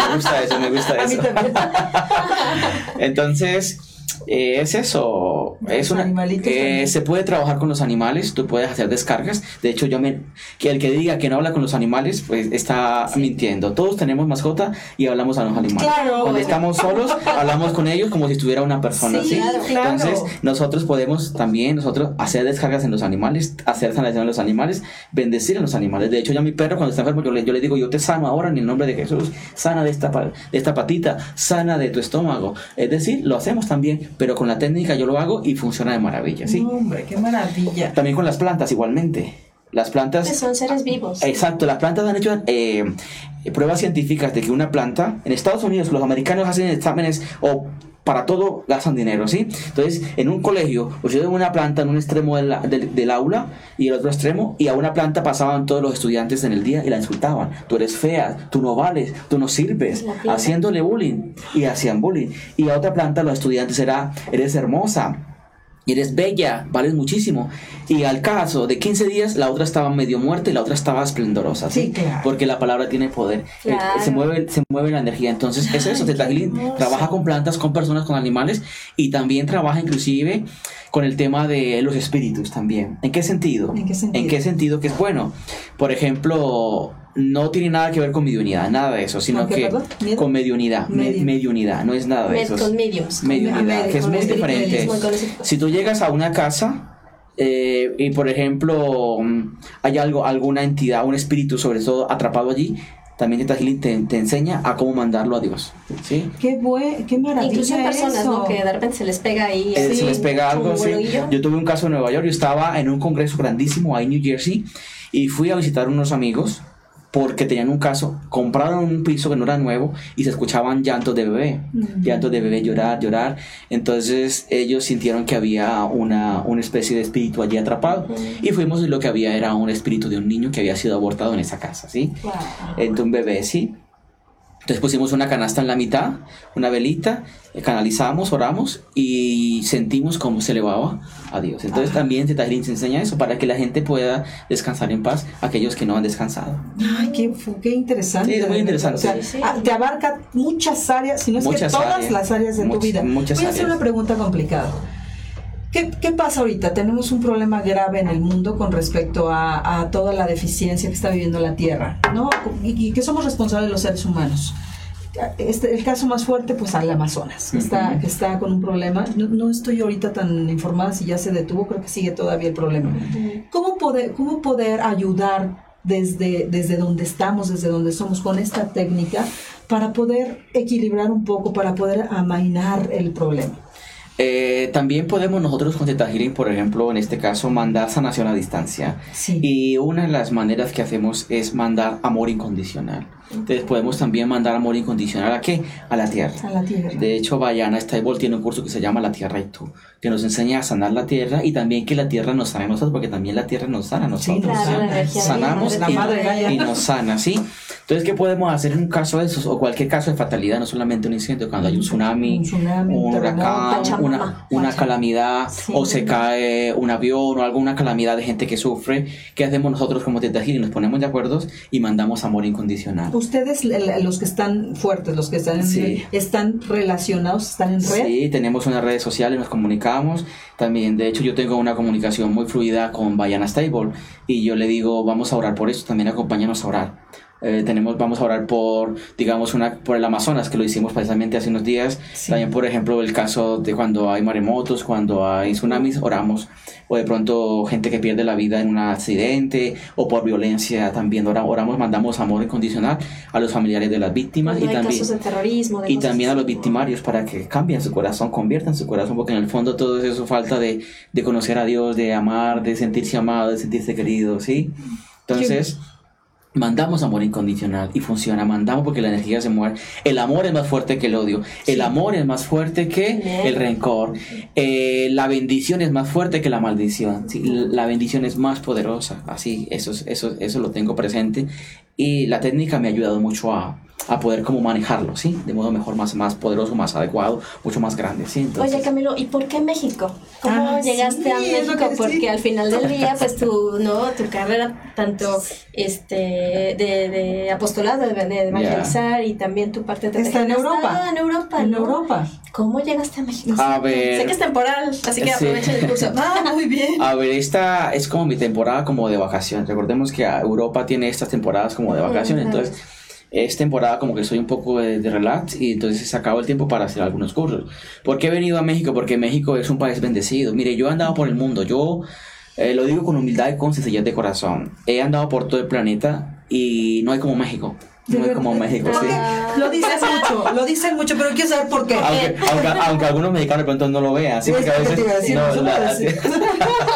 me gusta eso, me gusta A mí eso. también. [LAUGHS] Entonces, eh, es eso. Es una, eh, se puede trabajar con los animales, tú puedes hacer descargas. De hecho, yo me que el que diga que no habla con los animales, pues está mintiendo. Todos tenemos mascota y hablamos a los animales. Claro, Cuando bueno. estamos solos, [LAUGHS] hablamos con ellos como si estuviera una persona. Sí, ¿sí? claro. Entonces, nosotros podemos también nosotros hacer descargas en los animales, hacer sanación en los animales, bendecir a los animales. De hecho, ya mi perro cuando está enfermo, yo le, yo le digo, yo te sano ahora en el nombre de Jesús, sana de esta, de esta patita, sana de tu estómago. Es decir, lo hacemos también, pero con la técnica yo lo hago y funciona de maravilla, ¿sí? No, hombre, qué maravilla. También con las plantas igualmente. Las plantas... Que son seres vivos. Exacto, las plantas han hecho eh, pruebas científicas de que una planta, en Estados Unidos los americanos hacen exámenes o para todo gastan dinero, ¿sí? Entonces, en un colegio, pusieron una planta en un extremo del, del- del aula y el otro extremo, y a una planta pasaban todos los estudiantes en el día y la insultaban. Tú eres fea, tú no vales, tú no sirves, haciéndole bullying. Y hacían bullying. Y a otra planta los estudiantes era, eres hermosa, y eres bella, vales muchísimo. Y al caso de 15 días, la otra estaba medio muerta y la otra estaba esplendorosa. Sí, Sí, claro. Porque la palabra tiene poder. Eh, Claro. se, mueve, se mueve la energía. Entonces, es eso. Teta Healing trabaja con plantas, con personas, con animales y también trabaja inclusive con el tema de los espíritus también. ¿En qué sentido? ¿En qué sentido? ¿En qué sentido que es bueno? Por ejemplo, no tiene nada que ver con mediunidad, nada de eso, sino ¿Con qué, que con mediunidad, me- Medium. mediunidad, no es nada de eso. con mediums. Mediunidad, Med- que es con muy diferente. con Si tú llegas a una casa eh, y, por ejemplo, mm, hay algo, alguna entidad, un espíritu sobre todo atrapado allí, también te, te enseña a cómo mandarlo a Dios. ¿sí? Qué buen, qué maravilla Incluso en personas, eso. ¿no? Que de repente se les pega ahí. Eh, se les pega algo bologuillo. Yo tuve un caso en Nueva York, yo estaba en un congreso grandísimo ahí en New Jersey y fui a visitar unos amigos porque tenían un caso, compraron un piso que no era nuevo y se escuchaban llantos de bebé, llantos de bebé llorar, llorar. Entonces ellos sintieron que había una, una especie de espíritu allí atrapado y fuimos y lo que había era un espíritu de un niño que había sido abortado en esa casa, ¿sí? Entonces un bebé, ¿sí? Entonces pusimos una canasta en la mitad, una velita, canalizamos, oramos y sentimos cómo se elevaba a Dios. Entonces también Teta Healing se enseña eso para que la gente pueda descansar en paz, aquellos que no han descansado. Ay, qué, interesante. Sí, es muy interesante. O sea, Sí. ah, te abarca muchas áreas, si no es Muchas que todas áreas. las áreas de tu vida. muchas Voy a hacer áreas. una pregunta complicada. ¿Qué, qué pasa ahorita? Tenemos un problema grave en el mundo con respecto a, a toda la deficiencia que está viviendo la Tierra, ¿no? Y, y que somos responsables los seres humanos. Este, el caso más fuerte, pues al Amazonas, que, está, que está con un problema. No, no estoy ahorita tan informada si ya se detuvo, creo que sigue todavía el problema. ¿Cómo poder, cómo poder ayudar desde, desde donde estamos, desde donde somos, con esta técnica, para poder equilibrar un poco, para poder amainar el problema? Eh, también podemos nosotros con Teta Healing, por ejemplo, en este caso, mandar sanación a distancia. Sí. Y una de las maneras que hacemos es mandar amor incondicional. Entonces podemos también mandar amor incondicional a qué? A la tierra. A la tierra. De hecho, Bayana Stable tiene un curso que se llama La Tierra y tú, que nos enseña a sanar la tierra y también que la tierra nos sana a nosotros, porque también la tierra nos sana a nosotros. Claro, sana. Sanamos la madre y nos sana, ¿sí? Entonces, ¿qué podemos hacer en un caso de esos? O cualquier caso de fatalidad, no solamente un incendio, cuando hay un tsunami, Un tsunami, un un huracán, una, calamidad, Sí. o se cae un avión, o alguna calamidad de gente que sufre, ¿qué hacemos nosotros como Teta Healing? Nos ponemos de acuerdo y mandamos amor incondicional. Ustedes, los que están fuertes, los que están en Sí. están relacionados, están en red. Sí, tenemos unas redes sociales, nos comunicamos. También, de hecho, yo tengo una comunicación muy fluida con Bayana Stable y yo le digo, vamos a orar por esto, también acompáñanos a orar. Eh, tenemos, vamos a orar por, digamos, una, por el Amazonas, que lo hicimos precisamente hace unos días. Sí. También, por ejemplo, el caso de cuando hay maremotos, cuando hay tsunamis, oramos. O de pronto gente que pierde la vida en un accidente o por violencia, también ora- oramos, mandamos amor incondicional a los familiares de las víctimas y también casos de terrorismo. de y también a los victimarios para que cambien su corazón, conviertan su corazón, porque en el fondo todo eso falta de, de conocer a Dios, de amar, de sentirse amado, de sentirse querido, ¿sí? Entonces, mandamos amor incondicional y funciona, mandamos porque la energía se mueve. El amor es más fuerte que el odio, el amor es más fuerte que Bien. el rencor, Eh, la bendición es más fuerte que la maldición, ¿sí? la bendición es más poderosa, así, eso, es- eso, eso lo tengo presente. Y la técnica me ha ayudado mucho a, a poder como manejarlo, ¿sí? De modo mejor, más, más poderoso, más adecuado, mucho más grande, ¿sí? Entonces, Oye, Camilo, ¿y por qué México? ¿Cómo Ah, llegaste sí, a México? que- Porque sí. al final del día, pues tu, ¿no? tu carrera, tanto este de, de apostolado, de, de evangelizar y también tu parte de Está en Europa. en Europa, En ¿no? Europa. ¿Cómo llegaste a México? A ver. Sé que es temporal, así que Sí. aprovecha el curso. [LAUGHS] Ah, muy bien. A ver, esta es como mi temporada como de vacaciones. Recordemos que Europa tiene estas temporadas como de vacaciones, entonces es temporada como que soy un poco de, relax y entonces se acabó el tiempo para hacer algunos cursos. ¿Por qué he venido a México? Porque México es un país bendecido. Mire, yo he andado por el mundo, yo eh, lo digo con humildad y con sencillez de corazón. He andado por todo el planeta y no hay como México. No hay como México, sí. Lo dicen mucho, lo dicen mucho, pero quiero saber por qué. Aunque, aunque, aunque algunos mexicanos de pronto no lo vean, sí, Es porque a veces... te iba a decir, no, [LAUGHS]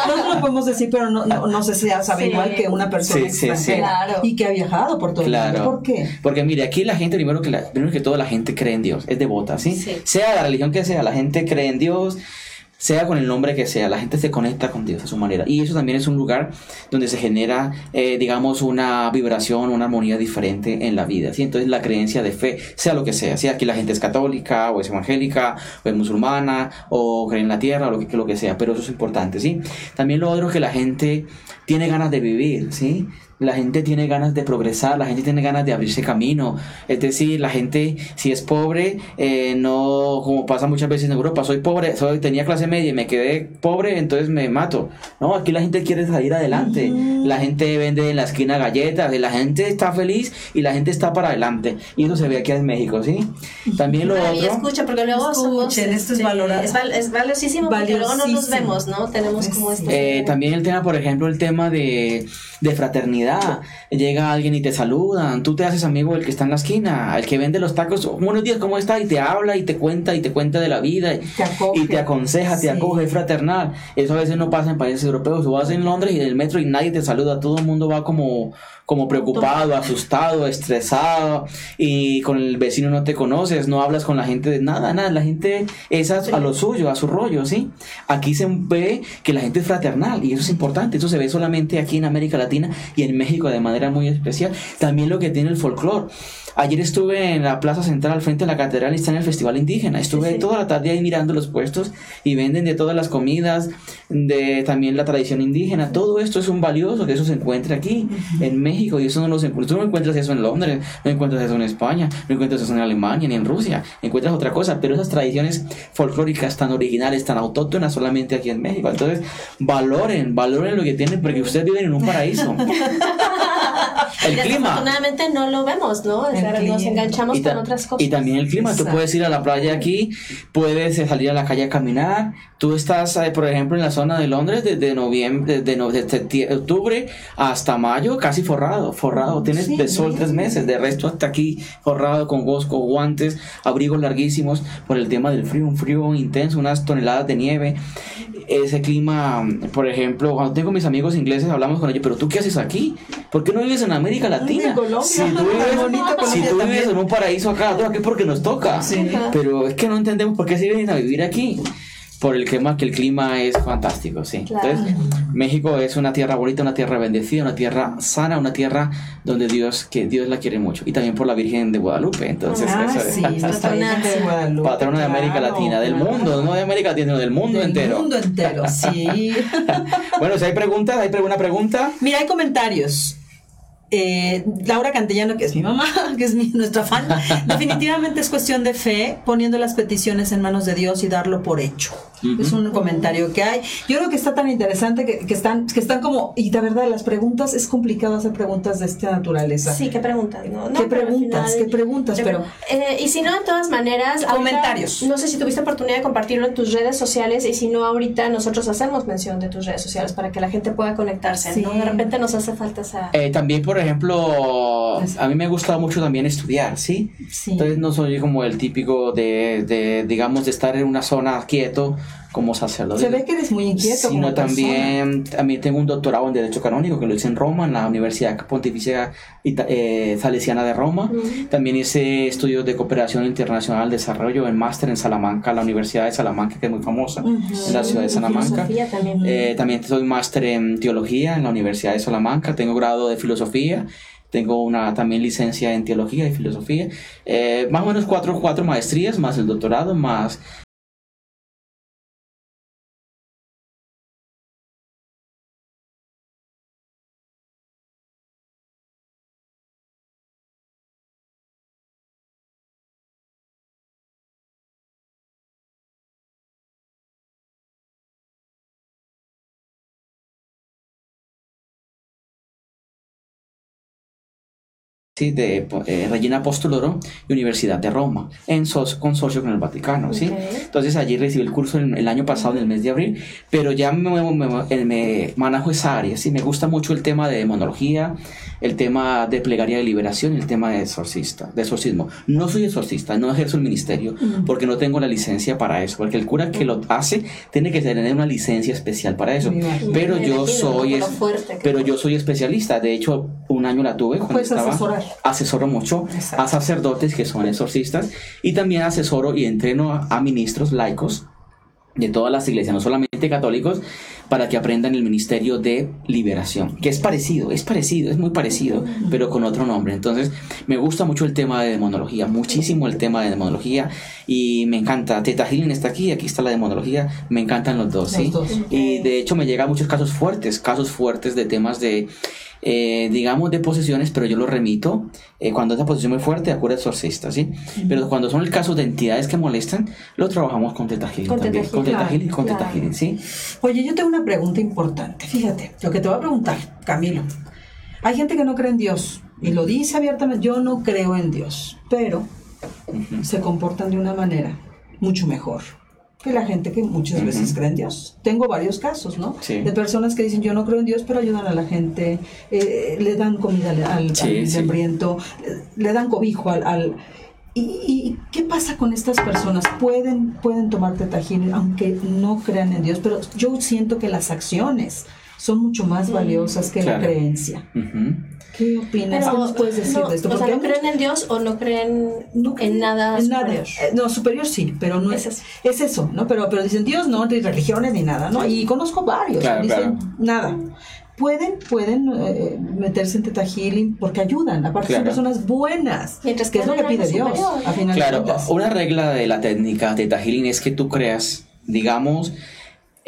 nosotros lo podemos decir, pero no, no, no sé si ya sabe Sí. igual que una persona Sí, sí, sí. extranjera Claro. y que ha viajado por todo el mundo. ¿Por qué? Porque mire, aquí la gente, primero que, la- primero que todo, la gente cree en Dios, es devota, ¿sí? Sí. Sea la religión que sea, la gente cree en Dios, sea con el nombre que sea, la gente se conecta con Dios a su manera. Y eso también es un lugar donde se genera, eh, digamos, una vibración, una armonía diferente en la vida, ¿sí? Entonces la creencia de fe, sea lo que sea, si aquí la gente es católica, o es evangélica, o es musulmana, o cree en la tierra, o lo que, lo que sea, pero eso es importante, ¿sí? También lo otro es que la gente tiene ganas de vivir, ¿sí? La gente tiene ganas de progresar, la gente tiene ganas de abrirse camino. Es decir, la gente, si es pobre, eh, no, como pasa muchas veces en Europa, soy pobre, soy, tenía clase media y me quedé pobre, entonces me mato. No, aquí la gente quiere salir adelante. La gente vende en la esquina galletas, y la gente está feliz y la gente está para adelante. Y eso se ve aquí en México, ¿sí? También lo Y otro. escucha, porque luego somos... Escuchen, esto es este, valorado. Es, val- es valiosísimo, porque luego no nos Valiosísimo. vemos, ¿no? Tenemos como este... Eh, también el tema, por ejemplo, el tema de, de fraternidad. Llega alguien y te saludan, tú te haces amigo del que está en la esquina, el que vende los tacos, buenos días, ¿cómo está? Y te habla y te cuenta y te cuenta de la vida y Te acoge. y te aconseja, te Sí. acoge, es fraternal. Eso a veces no pasa en países europeos. Tú vas en Londres y en el metro y nadie te saluda, todo el mundo va como, como preocupado, asustado, estresado y con el vecino no te conoces, no hablas con la gente de nada, nada, la gente es a, a lo suyo, a su rollo, ¿sí? Aquí se ve que la gente es fraternal y eso es importante, eso se ve solamente aquí en América Latina y en México de manera muy especial. También lo que tiene el folclore. Ayer estuve en la plaza central frente a la catedral y está en el festival indígena. Estuve toda la tarde ahí mirando los puestos y venden de todas las comidas, de también la tradición indígena. Todo esto es un valioso que eso se encuentra aquí en México y eso no lo encuentras. Tú no encuentras eso en Londres, no encuentras eso en España, no encuentras eso en Alemania ni en Rusia. Encuentras otra cosa, pero esas tradiciones folclóricas tan originales, tan autóctonas solamente aquí en México. Entonces, valoren, valoren lo que tienen porque ustedes viven en un paraíso. [LAUGHS] El clima. Desafortunadamente no lo vemos, ¿no? O sea, El nos enganchamos Y, con otras cosas. y también el clima, tú Exacto. puedes ir a la playa aquí, puedes eh, salir a la calle a caminar, tú estás, eh, por ejemplo, en la zona de Londres desde noviembre, desde, no- desde octubre hasta mayo, casi forrado, forrado, tienes Sí, de sol bien. tres meses, de resto hasta aquí forrado con gosco, guantes, abrigos larguísimos por el tema del frío, un frío intenso, unas toneladas de nieve, ese clima, por ejemplo, cuando tengo mis amigos ingleses hablamos con ellos, pero tú qué haces aquí? ¿Por qué no vives en América Latina? Colombia. Si tú vives, si tú en un paraíso acá, tú aquí porque nos toca. Sí. Pero es que no entendemos por qué se vienen a vivir aquí. Por el clima, que el clima es fantástico, sí. Claro. Entonces, México es una tierra bonita, una tierra bendecida, una tierra sana, una tierra donde Dios, que Dios la quiere mucho. Y también por la Virgen de Guadalupe. Entonces, Ah, eso es- sí, nuestra Virgen de Guadalupe, patrona de América claro, Latina, del claro. mundo, no de América Latina, sino del mundo Del entero. mundo entero, sí. [LAUGHS] bueno, si hay preguntas, hay pre- una pregunta. Mira, hay comentarios. Eh, Laura Cantellano, que es mi mamá, [LAUGHS] que es mi, nuestra fan, [LAUGHS] definitivamente es cuestión de fe, poniendo las peticiones en manos de Dios y darlo por hecho. Es un comentario que hay. Yo creo que está tan interesante que, que están, que están como, y de verdad, las preguntas, es complicado hacer preguntas de esta naturaleza. Sí, qué preguntas, ¿no? No, ¿Qué preguntas? final- ¿Qué preguntas? Pero- Eh, y si no, de todas maneras... ahorita, Comentarios. no sé si tuviste oportunidad de compartirlo en tus redes sociales y si no, ahorita nosotros hacemos mención de tus redes sociales para que la gente pueda conectarse, Sí. ¿no? De repente nos hace falta esa... Eh, también, por ejemplo, a mí me gusta mucho también estudiar, ¿sí? Sí. Entonces no soy como el típico de, de, digamos, de estar en una zona quieto como sacerdote. Se ve que eres muy inquieto. Sino como también, también tengo un doctorado en Derecho Canónico que lo hice en Roma, en la Universidad Pontificia Ita- eh, Salesiana de Roma. También hice estudios de cooperación internacional, desarrollo en máster en Salamanca, la Universidad de Salamanca, que es muy famosa, en la ciudad de Salamanca. También. Eh, también soy máster en teología en la Universidad de Salamanca, tengo grado de filosofía, Tengo una también licencia en teología y filosofía. Eh, más o menos cuatro, cuatro maestrías, más el doctorado, más ¿sí? de eh, Regina Apostoloro y Universidad de Roma, en so- consorcio con el Vaticano. ¿sí? Ok. Entonces allí recibí el curso el, el año pasado, en el mes de abril, pero ya me, me, me- me manejo esa área. ¿sí? Me gusta mucho el tema de demonología, el tema de plegaria de liberación y el tema de exorcista, de exorcismo. No soy exorcista, no ejerzo el ministerio porque no tengo la licencia para eso, porque el cura que lo hace tiene que tener una licencia especial para eso. Pero yo soy, es- pero yo soy especialista. De hecho, un año la tuve cuando estaba asesorar. Asesoro mucho Exacto. a sacerdotes que son exorcistas y también asesoro y entreno a, a ministros laicos de todas las iglesias, no solamente católicos, para que aprendan el ministerio de liberación, que es parecido, es parecido, es muy parecido, pero con otro nombre. Entonces, me gusta mucho el tema de demonología, muchísimo el tema de demonología y me encanta. Teta Healing está aquí, aquí está la demonología, me encantan los dos, Los ¿sí? dos. Y de hecho me llegan muchos casos fuertes, casos fuertes de temas de, eh, digamos, de posesiones, pero yo lo remito eh, cuando esa posesión es muy fuerte a cura exorcista, ¿sí? Pero cuando son el caso de entidades que molestan, lo trabajamos con Teta Healing Con también, con Teta Healing, con Teta claro. Healing, ¿sí? Oye, yo tengo una pregunta importante. Fíjate, lo que te voy a preguntar, Camilo. Hay gente que no cree en Dios y lo dice abiertamente, yo no creo en Dios, pero se comportan de una manera mucho mejor que la gente que muchas veces cree en Dios. Tengo varios casos, ¿no? Sí. De personas que dicen yo no creo en Dios, pero ayudan a la gente, eh, le dan comida al, al, Sí, al sí. hambriento, le, le dan cobijo al... al- ¿Y, y qué pasa con estas personas? Pueden, pueden tomar tetajín aunque no crean en Dios, pero yo siento que las acciones son mucho más valiosas que Claro. la creencia. ¿Qué opinas? ¿Qué Pero, nos puedes decir no, de esto? O sea, ¿no creen en Dios o no creen no creen en nada en superior? Eh, no, superior sí, pero no es, Es es eso, ¿no? Pero, pero dicen Dios no, ni religiones ni nada, ¿no? Y conozco varios, Claro, dicen claro. nada. Pueden, pueden eh, meterse en Teta Healing porque ayudan, aparte son personas buenas, Mientras que es lo que pide Dios, superior. a final Claro, una regla de la técnica Teta Healing es que tú creas, digamos,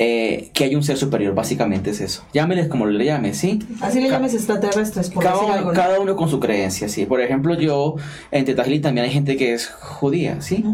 eh, que hay un ser superior, básicamente es eso. Llámeles como le llames, ¿sí? Así le llames extraterrestres, por cada, decir uno, algo. ¿no? cada uno con su creencia, sí. Por ejemplo, yo en Teta Healing también hay gente que es judía, ¿sí?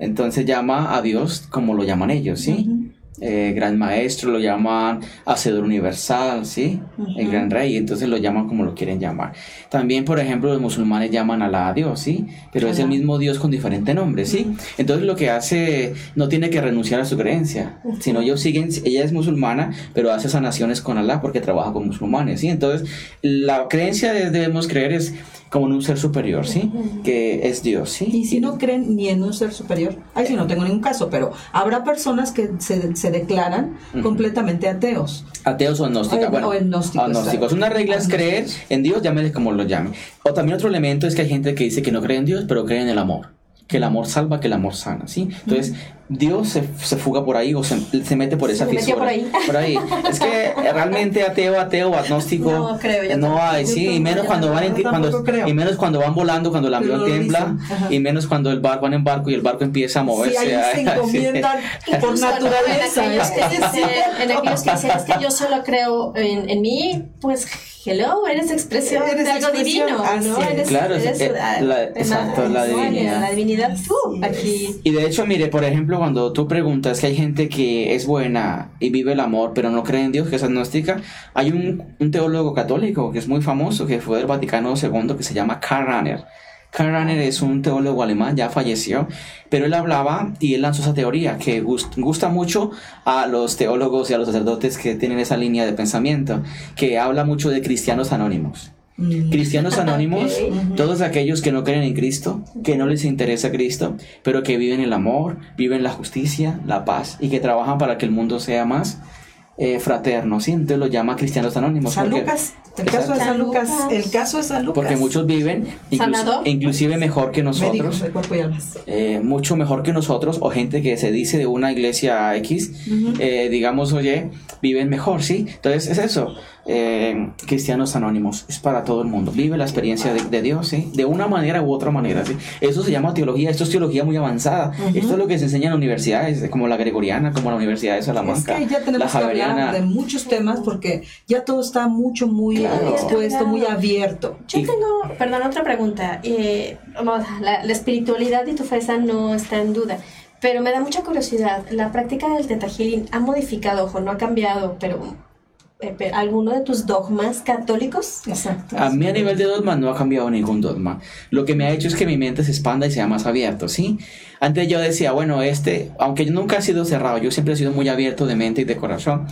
Entonces llama a Dios como lo llaman ellos, ¿sí? Eh, gran maestro, lo llaman hacedor universal, ¿sí? El gran rey, entonces lo llaman como lo quieren llamar. También, por ejemplo, los musulmanes llaman a la a Dios, ¿sí? Pero es el mismo Dios con diferente nombre, ¿sí? Entonces lo que hace, no tiene que renunciar a su creencia, sino ellos siguen, ella es musulmana, pero hace sanaciones con Alá porque trabaja con musulmanes, ¿sí? Entonces, la creencia de- debemos creer es como en un ser superior, ¿sí? Que es Dios, ¿sí? Y si no creen ni en un ser superior, ahí sí no tengo ningún caso, pero habrá personas que se, se declaran completamente ateos. Ateos o agnósticos. O- Bueno, o agnósticos. Una regla es creer en Dios, llámele como lo llame. O también otro elemento es que hay gente que dice que no cree en Dios, pero cree en el amor. Que el amor salva, que el amor sana, ¿sí? Entonces, Dios se, se fuga por ahí o se, se mete por esa Se fisura. por ahí. Por ahí. Es que realmente ateo, ateo, agnóstico. No creo, yo no tampoco. hay, sí. Y menos cuando van en, cuando, y menos cuando van volando, cuando el avión tiembla. Y menos cuando el barco van en barco y el barco empieza a Sí, moverse. ahí se [LAUGHS] encomiendan por [LAUGHS] Incluso, ¿no? naturaleza. En aquellos, que dicen, en aquellos que dicen, es que yo solo creo en, en mí, pues, hello, eres expresión Eres de algo expresión, divino, así ¿no? es. Eres, Claro, es- eres, eh, ah, la- exacto, la ¿no? divinidad. La divinidad, tú, aquí. Y de hecho, mire, por ejemplo, cuando tú preguntas que hay gente que es buena y vive el amor, pero no cree en Dios, que es agnóstica, hay un, teólogo católico que es muy famoso, que fue del Vaticano II, que se llama Karl Rahner. Karl Rahner es un teólogo alemán, ya falleció, pero él hablaba y él lanzó esa teoría que gust- gusta mucho a los teólogos y a los sacerdotes que tienen esa línea de pensamiento, que habla mucho de cristianos anónimos. Cristianos anónimos, todos aquellos que no creen en Cristo, que no les interesa Cristo, pero que viven el amor, viven la justicia, la paz y que trabajan para que el mundo sea más eh, fraterno, ¿sí? Entonces lo llama cristianos anónimos. San porque- Lucas. El caso de San San Lucas. El caso de San Lucas. Porque muchos viven incluso- inclusive mejor que Médicos nosotros. eh, mucho mejor que nosotros o gente que se dice de una iglesia X, eh, digamos, oye, viven mejor, ¿sí? Entonces es eso, eh, cristianos anónimos, es para todo el mundo, vive la experiencia de, de Dios, ¿sí? De una manera u otra manera, ¿sí? Eso se llama teología, esto es teología muy avanzada, esto es lo que se enseña en universidades, como la gregoriana, como la Universidad de Es Salamanca, que ya la tenemos que hablar de muchos temas porque ya todo está mucho, muy Claro. expuesto, muy abierto. Yo Y- tengo, perdón, otra pregunta. Eh, vamos, la, la espiritualidad y tu fe esa no está en duda, pero me da mucha curiosidad. ¿La práctica del Teta Healing ha modificado, ojo, no ha cambiado, pero pe- alguno de tus dogmas católicos? Exacto. A mí a nivel de dogma no ha cambiado ningún dogma. Lo que me ha hecho es que mi mente se expanda y sea más abierto, ¿sí? Antes yo decía, bueno, este, aunque yo nunca he sido cerrado, yo siempre he sido muy abierto de mente y de corazón.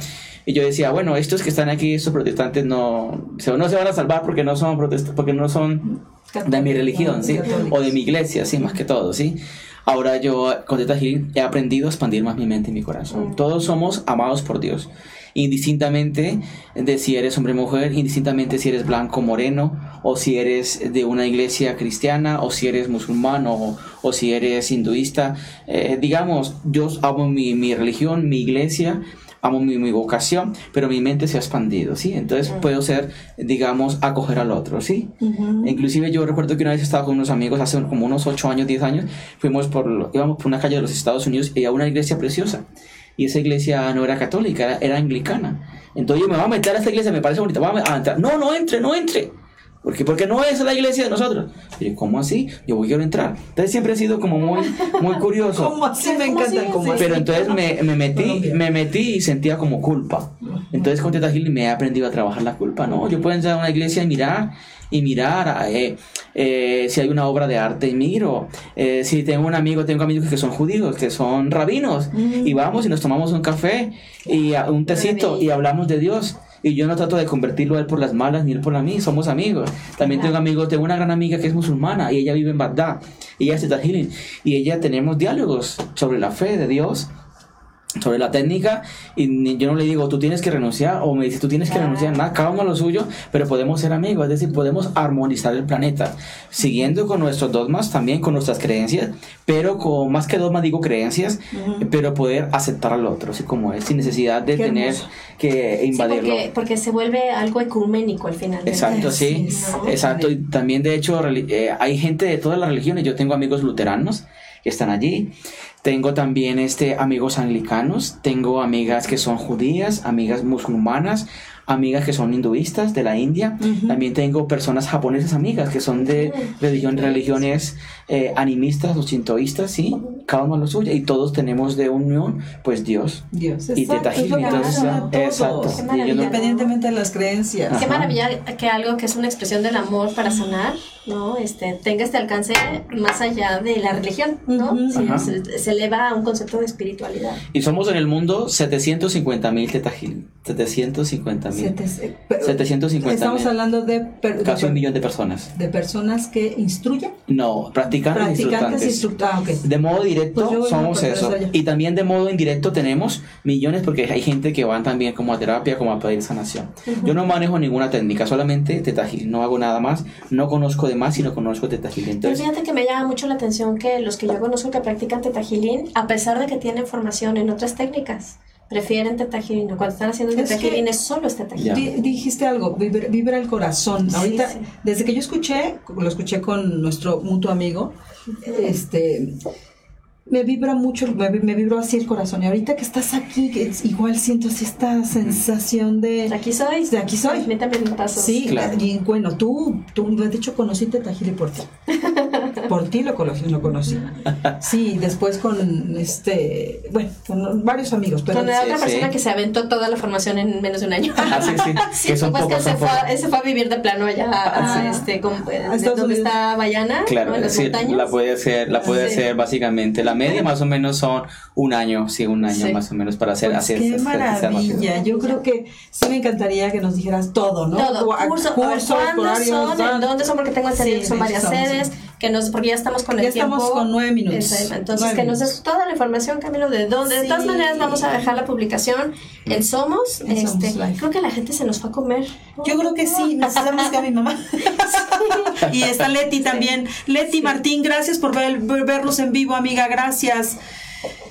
Y yo decía, bueno, estos que están aquí, estos protestantes no se, no se van a salvar porque no son protest porque no son de mi religión, ¿sí? O de mi iglesia, sí, más que todo, ¿sí? Ahora yo con Teta Healing he aprendido a expandir más mi mente y mi corazón. Todos somos amados por Dios. Indistintamente de si eres hombre o mujer, indistintamente si eres blanco o moreno, o si eres de una iglesia cristiana, o si eres musulmán, o, o si eres hinduista. Eh, digamos, yo amo mi, mi religión, mi iglesia, amo mi, mi vocación, pero mi mente se ha expandido, ¿sí? Entonces puedo ser, digamos, acoger al otro, ¿sí? Inclusive yo recuerdo que una vez estaba con unos amigos hace como unos 8 años, 10 años, fuimos por, lo- íbamos por una calle de los Estados Unidos y había una iglesia preciosa. Y esa iglesia no era católica, era, era anglicana. Entonces yo me voy a meter a esta iglesia, me parece bonita, vamos a entrar. No, no entre, no entre. Porque, porque no es la iglesia de nosotros. Y yo, ¿cómo así? Yo voy quiero entrar. Entonces siempre he sido como muy, muy curioso. [LAUGHS] ¿Cómo así? Me ¿Cómo encanta cómo así. Pero entonces me, me metí, me metí y sentía como culpa. Entonces con Teta Healing me he aprendido a trabajar la culpa, ¿no? Yo puedo entrar a una iglesia y mirar, y mirar eh, eh, si hay una obra de arte y miro. Eh, si tengo un amigo, tengo amigos que son judíos, que son rabinos, y vamos y nos tomamos un café y un tecito y hablamos de Dios. Y yo no trato de convertirlo a él por las malas ni él por la mí, somos amigos. También tengo amigos, tengo una gran amiga que es musulmana y ella vive en Bagdad. Y ella es Healing. Y ella tenemos diálogos sobre la fe de Dios sobre la técnica y yo no le digo tú tienes que renunciar o me dice tú tienes que renunciar nada cada uno lo suyo pero podemos ser amigos es decir podemos armonizar el planeta siguiendo con nuestros dogmas también con nuestras creencias pero con más que dogmas digo creencias pero poder aceptar al otro así como es sin necesidad de Qué tener hermoso. que Sí, invadirlo porque, porque se vuelve algo ecuménico al final. Exacto, sí, exacto. Y también, de hecho, eh, hay gente de todas las religiones. Yo tengo amigos luteranos que están allí. Tengo también este, amigos anglicanos. Tengo amigas que son judías, amigas musulmanas, amigas que son hinduistas de la India. También tengo personas japonesas amigas que son de religión, religiones eh, animistas o shintoístas, sí. Cada uno lo suyo. Y todos tenemos de unión, pues Dios. Dios, Y exacto, entonces, exacto. Qué Y yo no- maravilla. Independientemente de las creencias. Qué Ajá. maravilla que algo que es una expresión del amor para sanar, ¿no? Este, tenga este alcance más allá de la religión, ¿no? Sí, se, se eleva a un concepto de espiritualidad. Y somos en el mundo 750 mil Teta Healing. 750 mil. Sete- pero 750 Estamos mil. hablando de, per- Casi de, un millón de personas. de personas que instruyen, No, practicantes, practicantes, instructantes. instructores. Ah. De modo directo Pues a somos eso. Y también de modo indirecto tenemos millones porque hay gente que van también como a terapia, como a pedir sanación. Yo no manejo ninguna técnica, solamente Teta Healing. No hago nada más. No conozco de más, sino conozco Teta Healing. Pero Entonces, fíjate que me llama mucho la atención que los que yo conozco que practican Teta Healing, a pesar de que tienen formación en otras técnicas, prefieren Teta Healing. Cuando están haciendo Es Teta que- Healing es solo es Teta. Healing. Dijiste algo, vibra, vibra el corazón. Sí, Ahorita, sí. desde que yo escuché, lo escuché con nuestro mutuo amigo, este, me vibra mucho, me, me vibró así el corazón. Y ahorita que estás aquí, es- igual siento así esta sensación de... Aquí soy. De aquí soy. Mí también me pasó. Sí, Claro. y bueno, tú, tú, de hecho, conocí Teta Healing por ti. [LAUGHS] Por ti lo conocí, lo conocí. Sí, después con este, bueno, con varios amigos, pero Con la otra sí. persona que se aventó toda la formación en menos de un año. Ah, sí, sí. [LAUGHS] Sí, que son pues pocos, que se son fue, pocos. a- se fue a vivir de plano allá a, Ah. este, con- eh, A Estados donde está Bayana, Claro, ¿no? en las sí, montañas. la puede hacer, la puede Sí. hacer básicamente. La media más o menos son un año, sí, un año Sí. más o menos para hacer, Pues hacer qué hacer- hacer maravilla. Yo creo que sí me encantaría que nos dijeras todo, ¿no? Todo, Cu- curso, a cursos, ¿cuándo horarios, son? tal. ¿En dónde son? Porque tengo entendido Sí, que son varias sedes. Que nos, porque ya estamos con el Ya tiempo. estamos con nueve minutos. Exacto. Entonces, Nueve que nos des toda la información, Camilo, de dónde. De todas maneras, vamos a dejar la publicación en Somos. En Somos este, Live. creo que la gente se nos fue a comer. Yo creo que sí, necesitamos que a mi mamá. [LAUGHS] y está Leti también. Leti Martín, gracias por ver- ver- vernos en vivo, amiga, gracias.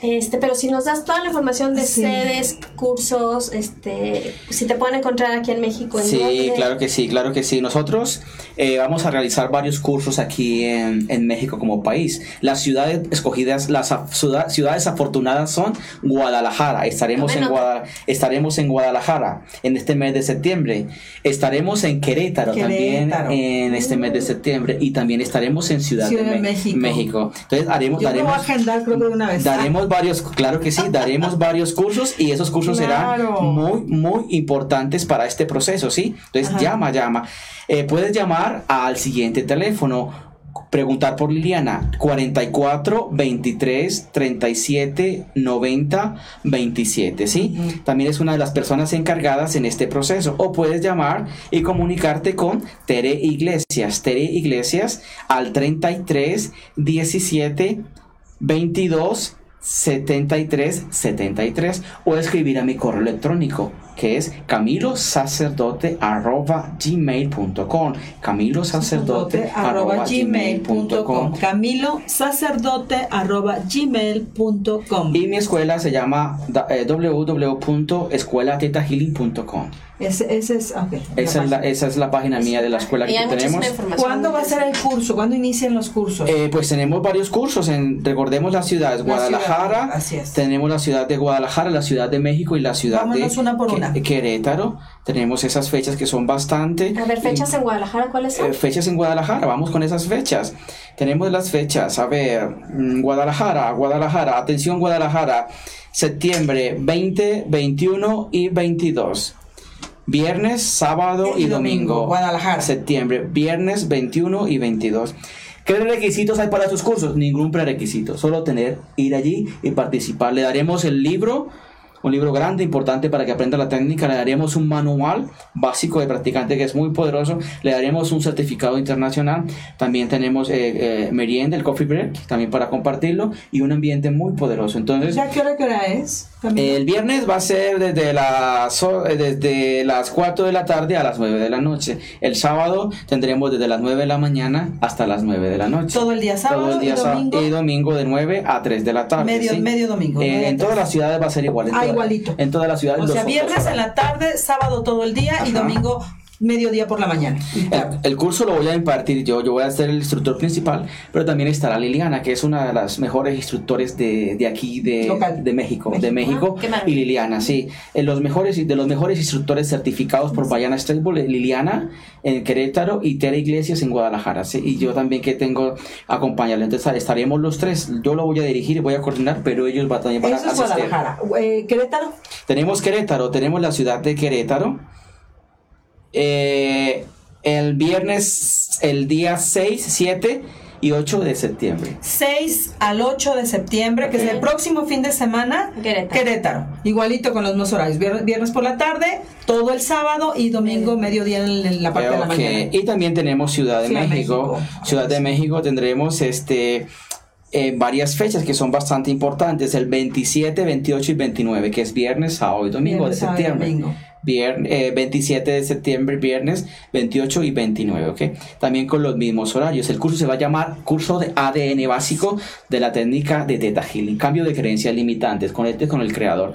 Este, pero si nos das toda la información de Sí. sedes, cursos, este, si te pueden encontrar aquí en México. ¿en Sí, dónde? claro que sí, claro que sí. Nosotros eh, vamos a realizar varios cursos aquí en, en México como país. Las ciudades escogidas, las ciudad- ciudades afortunadas son Guadalajara. Estaremos en. Guada- estaremos en Guadalajara en este mes de septiembre. Estaremos en Querétaro, Querétaro. también en este mes de septiembre y también estaremos en Ciudad, Ciudad de, Me- México. México. Entonces haremos, Yo me voy a daremos, agendar, creo que de una vez. Daremos varios, claro que sí, daremos varios cursos y esos cursos Claro. serán muy, muy importantes para este proceso, ¿sí? Entonces Ajá. llama, llama. Eh, puedes llamar al siguiente teléfono, preguntar por Liliana, 44 23 37 90 27, ¿sí? También es una de las personas encargadas en este proceso. O puedes llamar y comunicarte con Tere Iglesias. Tere Iglesias al 33 17 22 73 73 o escribir a mi correo electrónico que es camilosacerdote arroba gmail.com camilosacerdote arroba gmail.com Camilo sacerdote arroba gmail.com y mi escuela se llama eh, www.escuelatetahili.com Ese, ese es, esa es, la, esa es la página mía de la escuela Y que tenemos. ¿Cuándo va a ser el curso? ¿Cuándo inician los cursos? Eh, pues tenemos varios cursos en, recordemos las ciudades, La Guadalajara, ciudad, así es. tenemos la ciudad de Guadalajara, la ciudad de México y la ciudad Vámonos de una por Que- una. Querétaro. Tenemos esas fechas que son bastante. A ver, fechas en Guadalajara, ¿cuáles son? Eh, fechas en Guadalajara, vamos con esas fechas. Tenemos las fechas, a ver, mm, Guadalajara, Guadalajara, atención Guadalajara, septiembre 20, 21 y 22. Viernes, sábado y, Y domingo, domingo. Guadalajara. Septiembre, viernes 21 y 22. ¿Qué requisitos hay para tus cursos? Ningún prerequisito, solo tener, ir allí y participar. Le daremos el libro, un libro grande, importante para que aprenda la técnica. Le daremos un manual básico de practicante que es muy poderoso. Le daremos un certificado internacional. También tenemos eh, eh, merienda, el coffee break, también para compartirlo y un ambiente muy poderoso. Entonces, ¿Ya qué hora, qué hora es? El viernes va a ser desde las, eh, desde las 4 de la tarde a las 9 de la noche. El sábado tendremos desde las 9 de la mañana hasta las 9 de la noche. Todo el día sábado Todo el día y domingo. y domingo de 9 a 3 de la tarde. Medio- ¿sí? medio domingo, Eh, en todas las ciudades va a ser igual. En Ah, igualito. En todas las ciudades. O sea, viernes en la tarde, sábado todo el día y domingo mediodía por la mañana. El, el curso lo voy a impartir yo, yo voy a ser el instructor principal, pero también estará Liliana, que es una de las mejores instructores de, de aquí, de, Local. de México, de México. México, Ah, y Liliana, sí. En los mejores, de los mejores instructores certificados por Bayana Stable, Liliana en Querétaro y Tere Iglesias en Guadalajara, sí. Y yo también que tengo acompañarle. Entonces estaremos los tres, yo lo voy a dirigir y voy a coordinar, pero ellos va- también van a Eso es asistir. Guadalajara. Eh, Querétaro. Tenemos Querétaro, tenemos la ciudad de Querétaro. Eh, el viernes, el día 6, 7 y 8 de septiembre. 6 al 8 de septiembre, que es el próximo fin de semana, Querétaro. Igualito con los mismos horarios. Viernes, por la tarde, todo el sábado y domingo mediodía en, la parte de la mañana. Y también tenemos Ciudad de Ciudad México. México. Ciudad de México tendremos este eh, varias fechas que son bastante importantes, el 27, 28 y 29, que es viernes, sábado y domingo Viernes, de sábado y septiembre. domingo. Vier- eh, 27 de septiembre, viernes 28 y 29, ¿ok? También con los mismos horarios. El curso se va a llamar Curso de ADN Básico de la técnica de Theta Healing. Cambio de creencias limitantes. Conecte con el creador.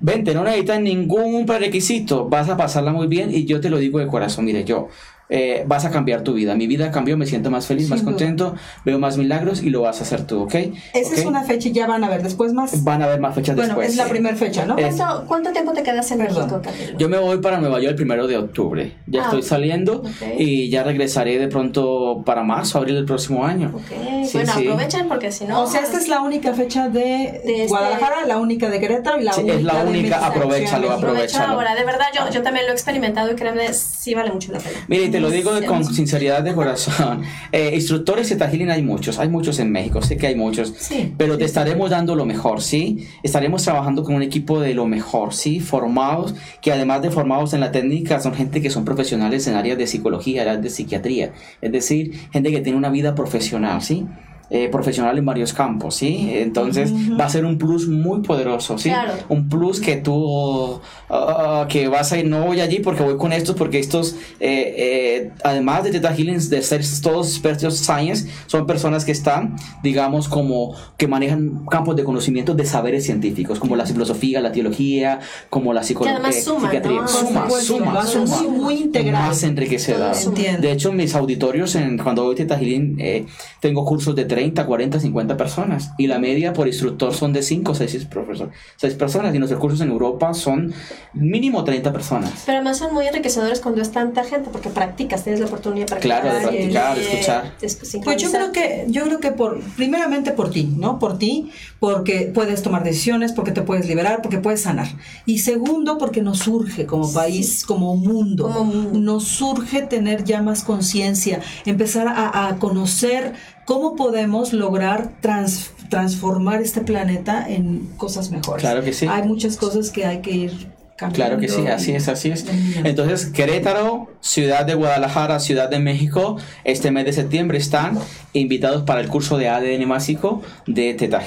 Vente, no necesitas ningún prerequisito. Vas a pasarla muy bien y yo te lo digo de corazón. Mire, yo. Eh, vas a cambiar tu vida. Mi vida cambió, me siento más feliz, Sin más duda. contento, veo más milagros y lo vas a hacer tú, ¿ok? Esa es ¿Ok? una fecha y ya van a ver después más. Van a haber más fechas Bueno, después. es la primera fecha, ¿no? Es- ¿Cuánto, cuánto tiempo te quedas en Perdón. México, Camilo? Yo me voy para Nueva York el primero de octubre. Ya Ah, estoy saliendo ok. y ya regresaré de pronto para marzo, abril del próximo año. Ok, Sí, bueno, sí. aprovechen porque si no... o sea, esta es la única fecha de, De este- Guadalajara, la única de Querétaro y la Sí, única es la única, aprovechalo, aprovechalo. ahora, de verdad, yo, yo también lo he experimentado y créanme, sí vale mucho la pena. Mire, y te lo digo con sinceridad de corazón. [LAUGHS] Eh, instructores de Healing hay muchos, hay muchos en México, sé que hay muchos, Sí. pero te estaremos dando lo mejor, ¿sí? Estaremos trabajando con un equipo de lo mejor, ¿sí? Formados, que además de formados en la técnica, son gente que son profesionales en áreas de psicología, áreas de psiquiatría, es decir, gente que tiene una vida profesional, ¿sí? Eh, profesional en varios campos, ¿sí? Entonces va a ser un plus muy poderoso, ¿sí? Claro. Un plus que tú, ah, que vas a ir, no voy allí porque voy con estos, porque estos, eh, eh, además de Theta Healing, de ser todos expertos science, son personas que están, digamos, como que manejan campos de conocimiento de saberes científicos, como la filosofía, la teología, como la psicología, Que además suma, ¿no? suma, supuesto, suma, va a ser suma. muy- integral. Más enriquecedor. Todo Entiendo. De hecho, en mis auditorios, en, cuando doy Theta Healing, eh, tengo cursos de 30, 40, 50 personas. Y la media por instructor son de 5 o 6 profesores, 6 personas. Y nuestros cursos en Europa son mínimo 30 personas. Pero además son muy enriquecedores cuando es tanta gente, porque practicas, tienes la oportunidad de practicar. Claro, de y, practicar, de escuchar. de Pues yo creo que, yo creo que por, primeramente por ti, ¿no? Por ti, porque puedes tomar decisiones, porque te puedes liberar, porque puedes sanar. Y segundo, porque nos surge como país, como mundo, Como mundo. nos surge tener ya más conciencia, empezar a, a conocer cómo podemos lograr trans- transformar este planeta en cosas mejores. Claro que sí. Hay muchas cosas que hay que ir. Claro que sí, así es, así es. Entonces, Querétaro, Ciudad de Guadalajara, Ciudad de México, este mes de septiembre están invitados para el curso de ADN básico de Teta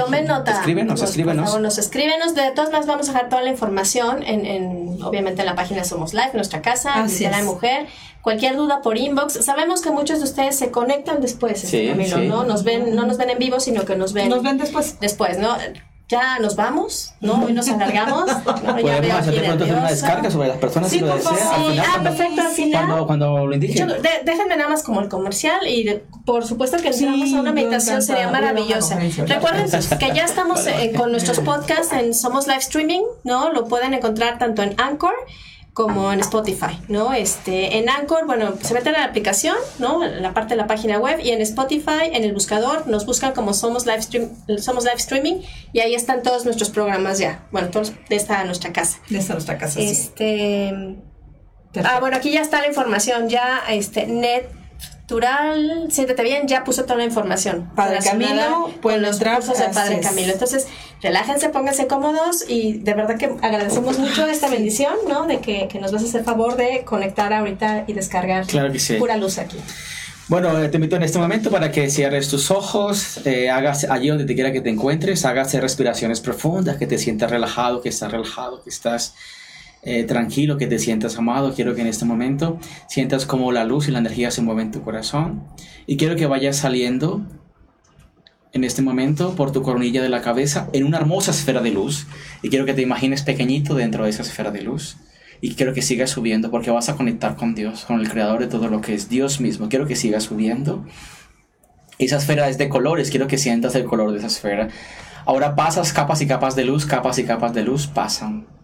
Tomen nota. Escríbenos, Por- escríbenos. Favor, nos escríbenos. De todas maneras, vamos a dejar toda la información en, en, obviamente, en la página Somos Life, en nuestra casa, Así de la es. mujer. Cualquier duda por inbox. Sabemos que muchos de ustedes se conectan después, este Sí, Camilo, sí. ¿no? Nos ven, no nos ven en vivo, sino que nos ven, Nos ven después. después, ¿no? Ya nos vamos, ¿no? Hoy nos alargamos. [LAUGHS] ¿no? Ya veo hacer pronto hacer una descarga sobre las personas Sí, si lo desean. Al Sí, final, ah, cuando- perfecto, al final. Cuando, cuando lo indique. Yo- de- déjenme nada más como el comercial y de- por supuesto que Sí, entramos a una meditación, sería maravillosa. Recuerden [LAUGHS] que ya estamos eh, con nuestros podcasts en Somos Live Streaming, ¿no? Lo pueden encontrar tanto en Anchor como en Spotify, ¿no? Este, en Anchor, bueno, se meten a la aplicación, ¿no? La parte de la página web y en Spotify, en el buscador, nos buscan como Somos Live, Stream, Somos Live Streaming y ahí están todos nuestros programas ya, bueno, todos de esta nuestra casa. De esta nuestra casa. sí. Este, Perfecto. Ah, bueno, aquí ya está la información, ya este Natural, siéntete bien, ya puso toda la información. Padre Camilo, pueden los entrar, cursos de Padre. Camilo. Entonces, relájense, pónganse cómodos y de verdad que agradecemos mucho esta bendición, ¿no? De que, que nos vas a hacer favor de conectar ahorita y descargar Claro que sí. pura luz aquí. Bueno, eh, te invito en este momento para que cierres tus ojos, eh, hagas allí donde te quiera que te encuentres, hagas respiraciones profundas, que te sientas relajado, que estás relajado, que estás eh, tranquilo, que te sientas amado. Quiero que en este momento sientas como la luz y la energía se mueven en tu corazón. Y quiero que vayas saliendo en este momento por tu coronilla de la cabeza en una hermosa esfera de luz. Y quiero que te imagines pequeñito dentro de esa esfera de luz. Y quiero que sigas subiendo porque vas a conectar con Dios, con el creador de todo lo que es Dios mismo. Quiero que sigas subiendo. Esa esfera es de colores, quiero que sientas el color de esa esfera. Ahora pasas capas y capas de luz, capas y capas de luz pasan.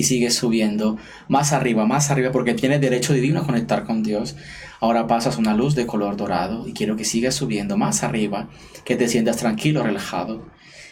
Y sigues subiendo más arriba, más arriba, porque tienes derecho divino a conectar con Dios. Ahora pasas una luz de color dorado y quiero que sigas subiendo más arriba, que te sientas tranquilo, relajado.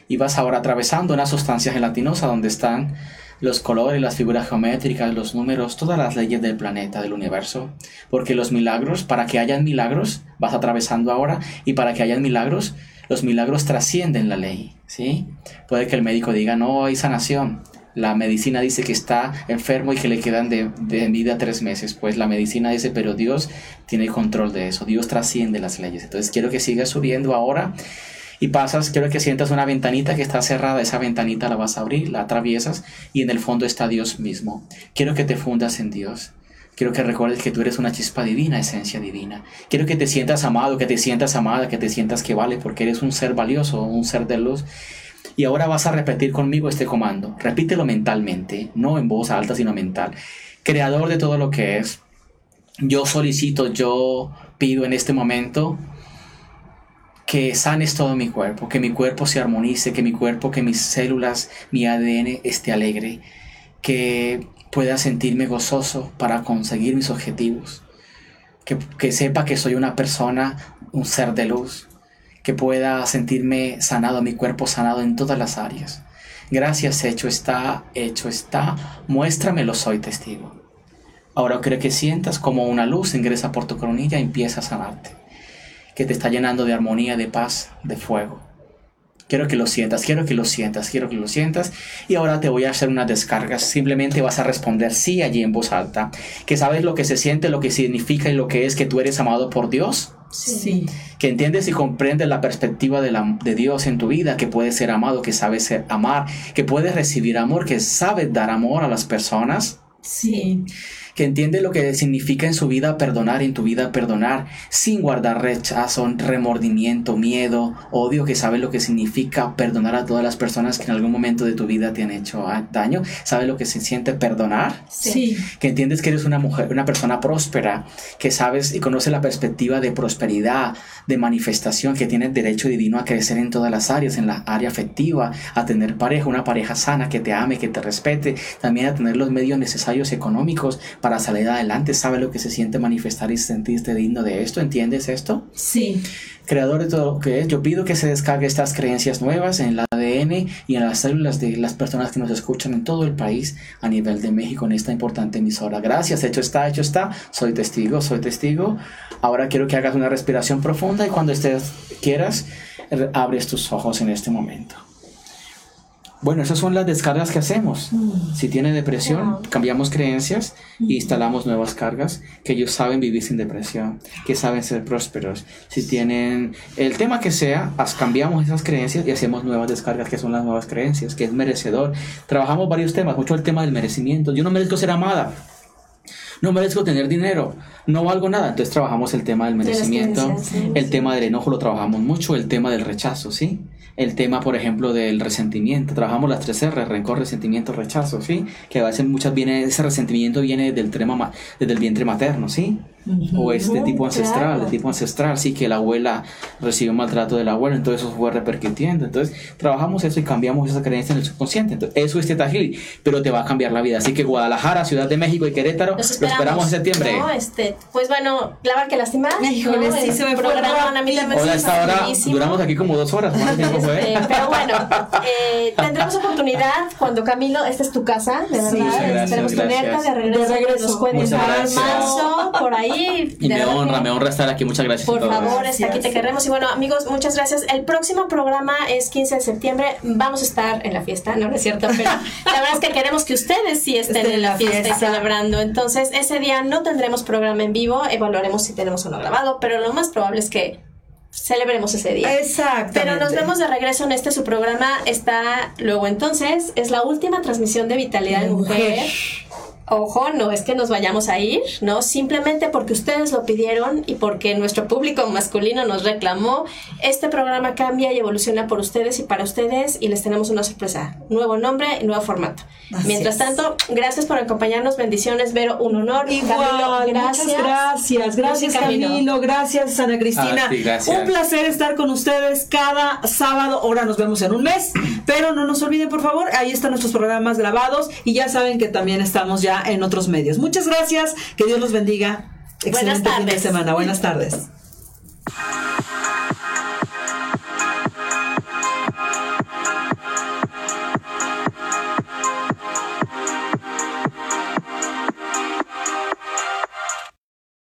Y vas ahora atravesando una sustancia gelatinosa donde están los colores, las figuras geométricas, los números, todas las leyes del planeta, del universo. Porque los milagros, para que hayan milagros, vas atravesando ahora, y para que hayan milagros, los milagros trascienden la ley, ¿sí? Puede que el médico diga, no hay sanación. La medicina dice que está enfermo y que le quedan de, de vida tres meses. Pues la medicina dice, pero Dios tiene control de eso. Dios trasciende las leyes. Entonces quiero que sigas subiendo ahora y pasas, quiero que sientas una ventanita que está cerrada, esa ventanita la vas a abrir, la atraviesas y en el fondo está Dios mismo. Quiero que te fundas en Dios. Quiero que recuerdes que tú eres una chispa divina, esencia divina. Quiero que te sientas amado, que te sientas amada, que te sientas que vale, porque eres un ser valioso, un ser de luz. Y ahora vas a repetir conmigo este comando. Repítelo mentalmente, no en voz alta, sino mental. Creador de todo lo que es, yo solicito, yo pido en este momento que sanes todo mi cuerpo, que mi cuerpo se armonice, que mi cuerpo, que mis células, mi ADN esté alegre, que pueda sentirme gozoso para conseguir mis objetivos, que, que sepa que soy una persona, un ser de luz, que pueda sentirme sanado, mi cuerpo sanado en todas las áreas. Gracias, hecho está, hecho está, muéstramelo, soy testigo. Ahora quiero que sientas como una luz ingresa por tu coronilla y empieza a sanarte. Que te está llenando de armonía, de paz, de fuego. Quiero que lo sientas, quiero que lo sientas, quiero que lo sientas. Y ahora te voy a hacer unas descargas. Simplemente vas a responder sí allí en voz alta. Que sabes lo que se siente, lo que significa y lo que es que tú eres amado por Dios. Sí. Que entiendes y comprendes la perspectiva de, la- de Dios en tu vida, que puedes ser amado, que sabes ser, amar, que puedes recibir amor, que sabes dar amor a las personas. Sí. Que entiende lo que significa en su vida perdonar, en tu vida perdonar, sin guardar rechazo, remordimiento, miedo, odio, que sabe lo que significa perdonar a todas las personas que en algún momento de tu vida te han hecho daño, sabe lo que se siente perdonar, Sí. que entiendes que eres una mujer, una persona próspera, que sabes y conoces la perspectiva de prosperidad, de manifestación, que tienes derecho divino a crecer en todas las áreas, en la área afectiva, a tener pareja, una pareja sana, que te ame, que te respete, también a tener los medios necesarios económicos para salir adelante, sabe lo que se siente manifestar y sentirte digno de esto, ¿entiendes esto? Sí. creador de todo lo que es, yo pido que se descargue estas creencias nuevas en el ADN y en las células de las personas que nos escuchan en todo el país a nivel de México en esta importante emisora. Gracias, hecho está, hecho está. Soy testigo, soy testigo. Ahora quiero que hagas una respiración profunda y cuando estés quieras, re- abres tus ojos en este momento. Bueno, esas son las descargas que hacemos. Si tiene depresión, cambiamos creencias e instalamos nuevas cargas que ellos saben vivir sin depresión, que saben ser prósperos. Si tienen el tema que sea, as- cambiamos esas creencias y hacemos nuevas descargas que son las nuevas creencias, que es merecedor. Trabajamos varios temas, mucho el tema del merecimiento. Yo no merezco ser amada. No merezco tener dinero, no valgo nada. Entonces trabajamos el tema del merecimiento, sí. el tema del enojo lo trabajamos mucho, el tema del rechazo, ¿sí? El tema, por ejemplo, del resentimiento. Trabajamos las tres R, rencor, resentimiento, rechazo, ¿sí? Que a veces muchas viene, ese resentimiento viene del tema, ma- desde el vientre materno, ¿sí? O es de Ujú, tipo ancestral, claro. de tipo ancestral, sí, que la abuela recibió maltrato del abuelo, entonces eso fue repercutiendo. Entonces, trabajamos eso y cambiamos esa creencia en el subconsciente. Entonces, eso es Teta Healing, pero te va a cambiar la vida. Así que Guadalajara, Ciudad de México y Querétaro, Los lo esperamos, en septiembre. ¿no? Este, pues bueno, clavar que lastimar. Híjole, ¿no? sí, se me programa, a mí también Hola, esta hora duramos aquí como dos horas. ¿Cuánto tiempo fue? Este, pero bueno, eh, [LAUGHS] tendremos oportunidad cuando Camilo, esta es tu casa, de verdad. muchas gracias, Esperemos gracias. tenerte de regreso. De regreso. Nos cuentes marzo, por ahí. Y me honra, que- me honra estar aquí. Muchas gracias. Por favor, está aquí, te queremos. Y bueno, amigos, muchas gracias. El próximo programa es 15 de septiembre. Vamos a estar en la fiesta, no, no es cierto, pero la verdad es que queremos que ustedes sí estén en la fiesta, y celebrando. Entonces, ese día no tendremos programa en vivo, evaluaremos si tenemos uno grabado, pero lo más probable es que celebremos ese día. Exactamente. Pero nos vemos de regreso en este su programa. Está luego entonces, es la última transmisión de Vitalidad de Mujer. Mujer. Ojo, no es que nos vayamos a ir, ¿no? Simplemente porque ustedes lo pidieron y porque nuestro público masculino nos reclamó, este programa cambia y evoluciona por ustedes y para ustedes y les tenemos una sorpresa, nuevo nombre y nuevo formato. Así Mientras es. tanto, gracias por acompañarnos, bendiciones, Vero, un honor. Igual, Camilo, muchas gracias, gracias Camilo. Camilo, gracias Ana Cristina. Gracias. Un placer estar con ustedes cada sábado. Ahora nos vemos en un mes, pero no nos olviden por favor, ahí están nuestros programas grabados y ya saben que también estamos ya en otros medios. Muchas gracias, que Dios los bendiga. Excelente Buenas tardes. Fin de semana. Buenas tardes.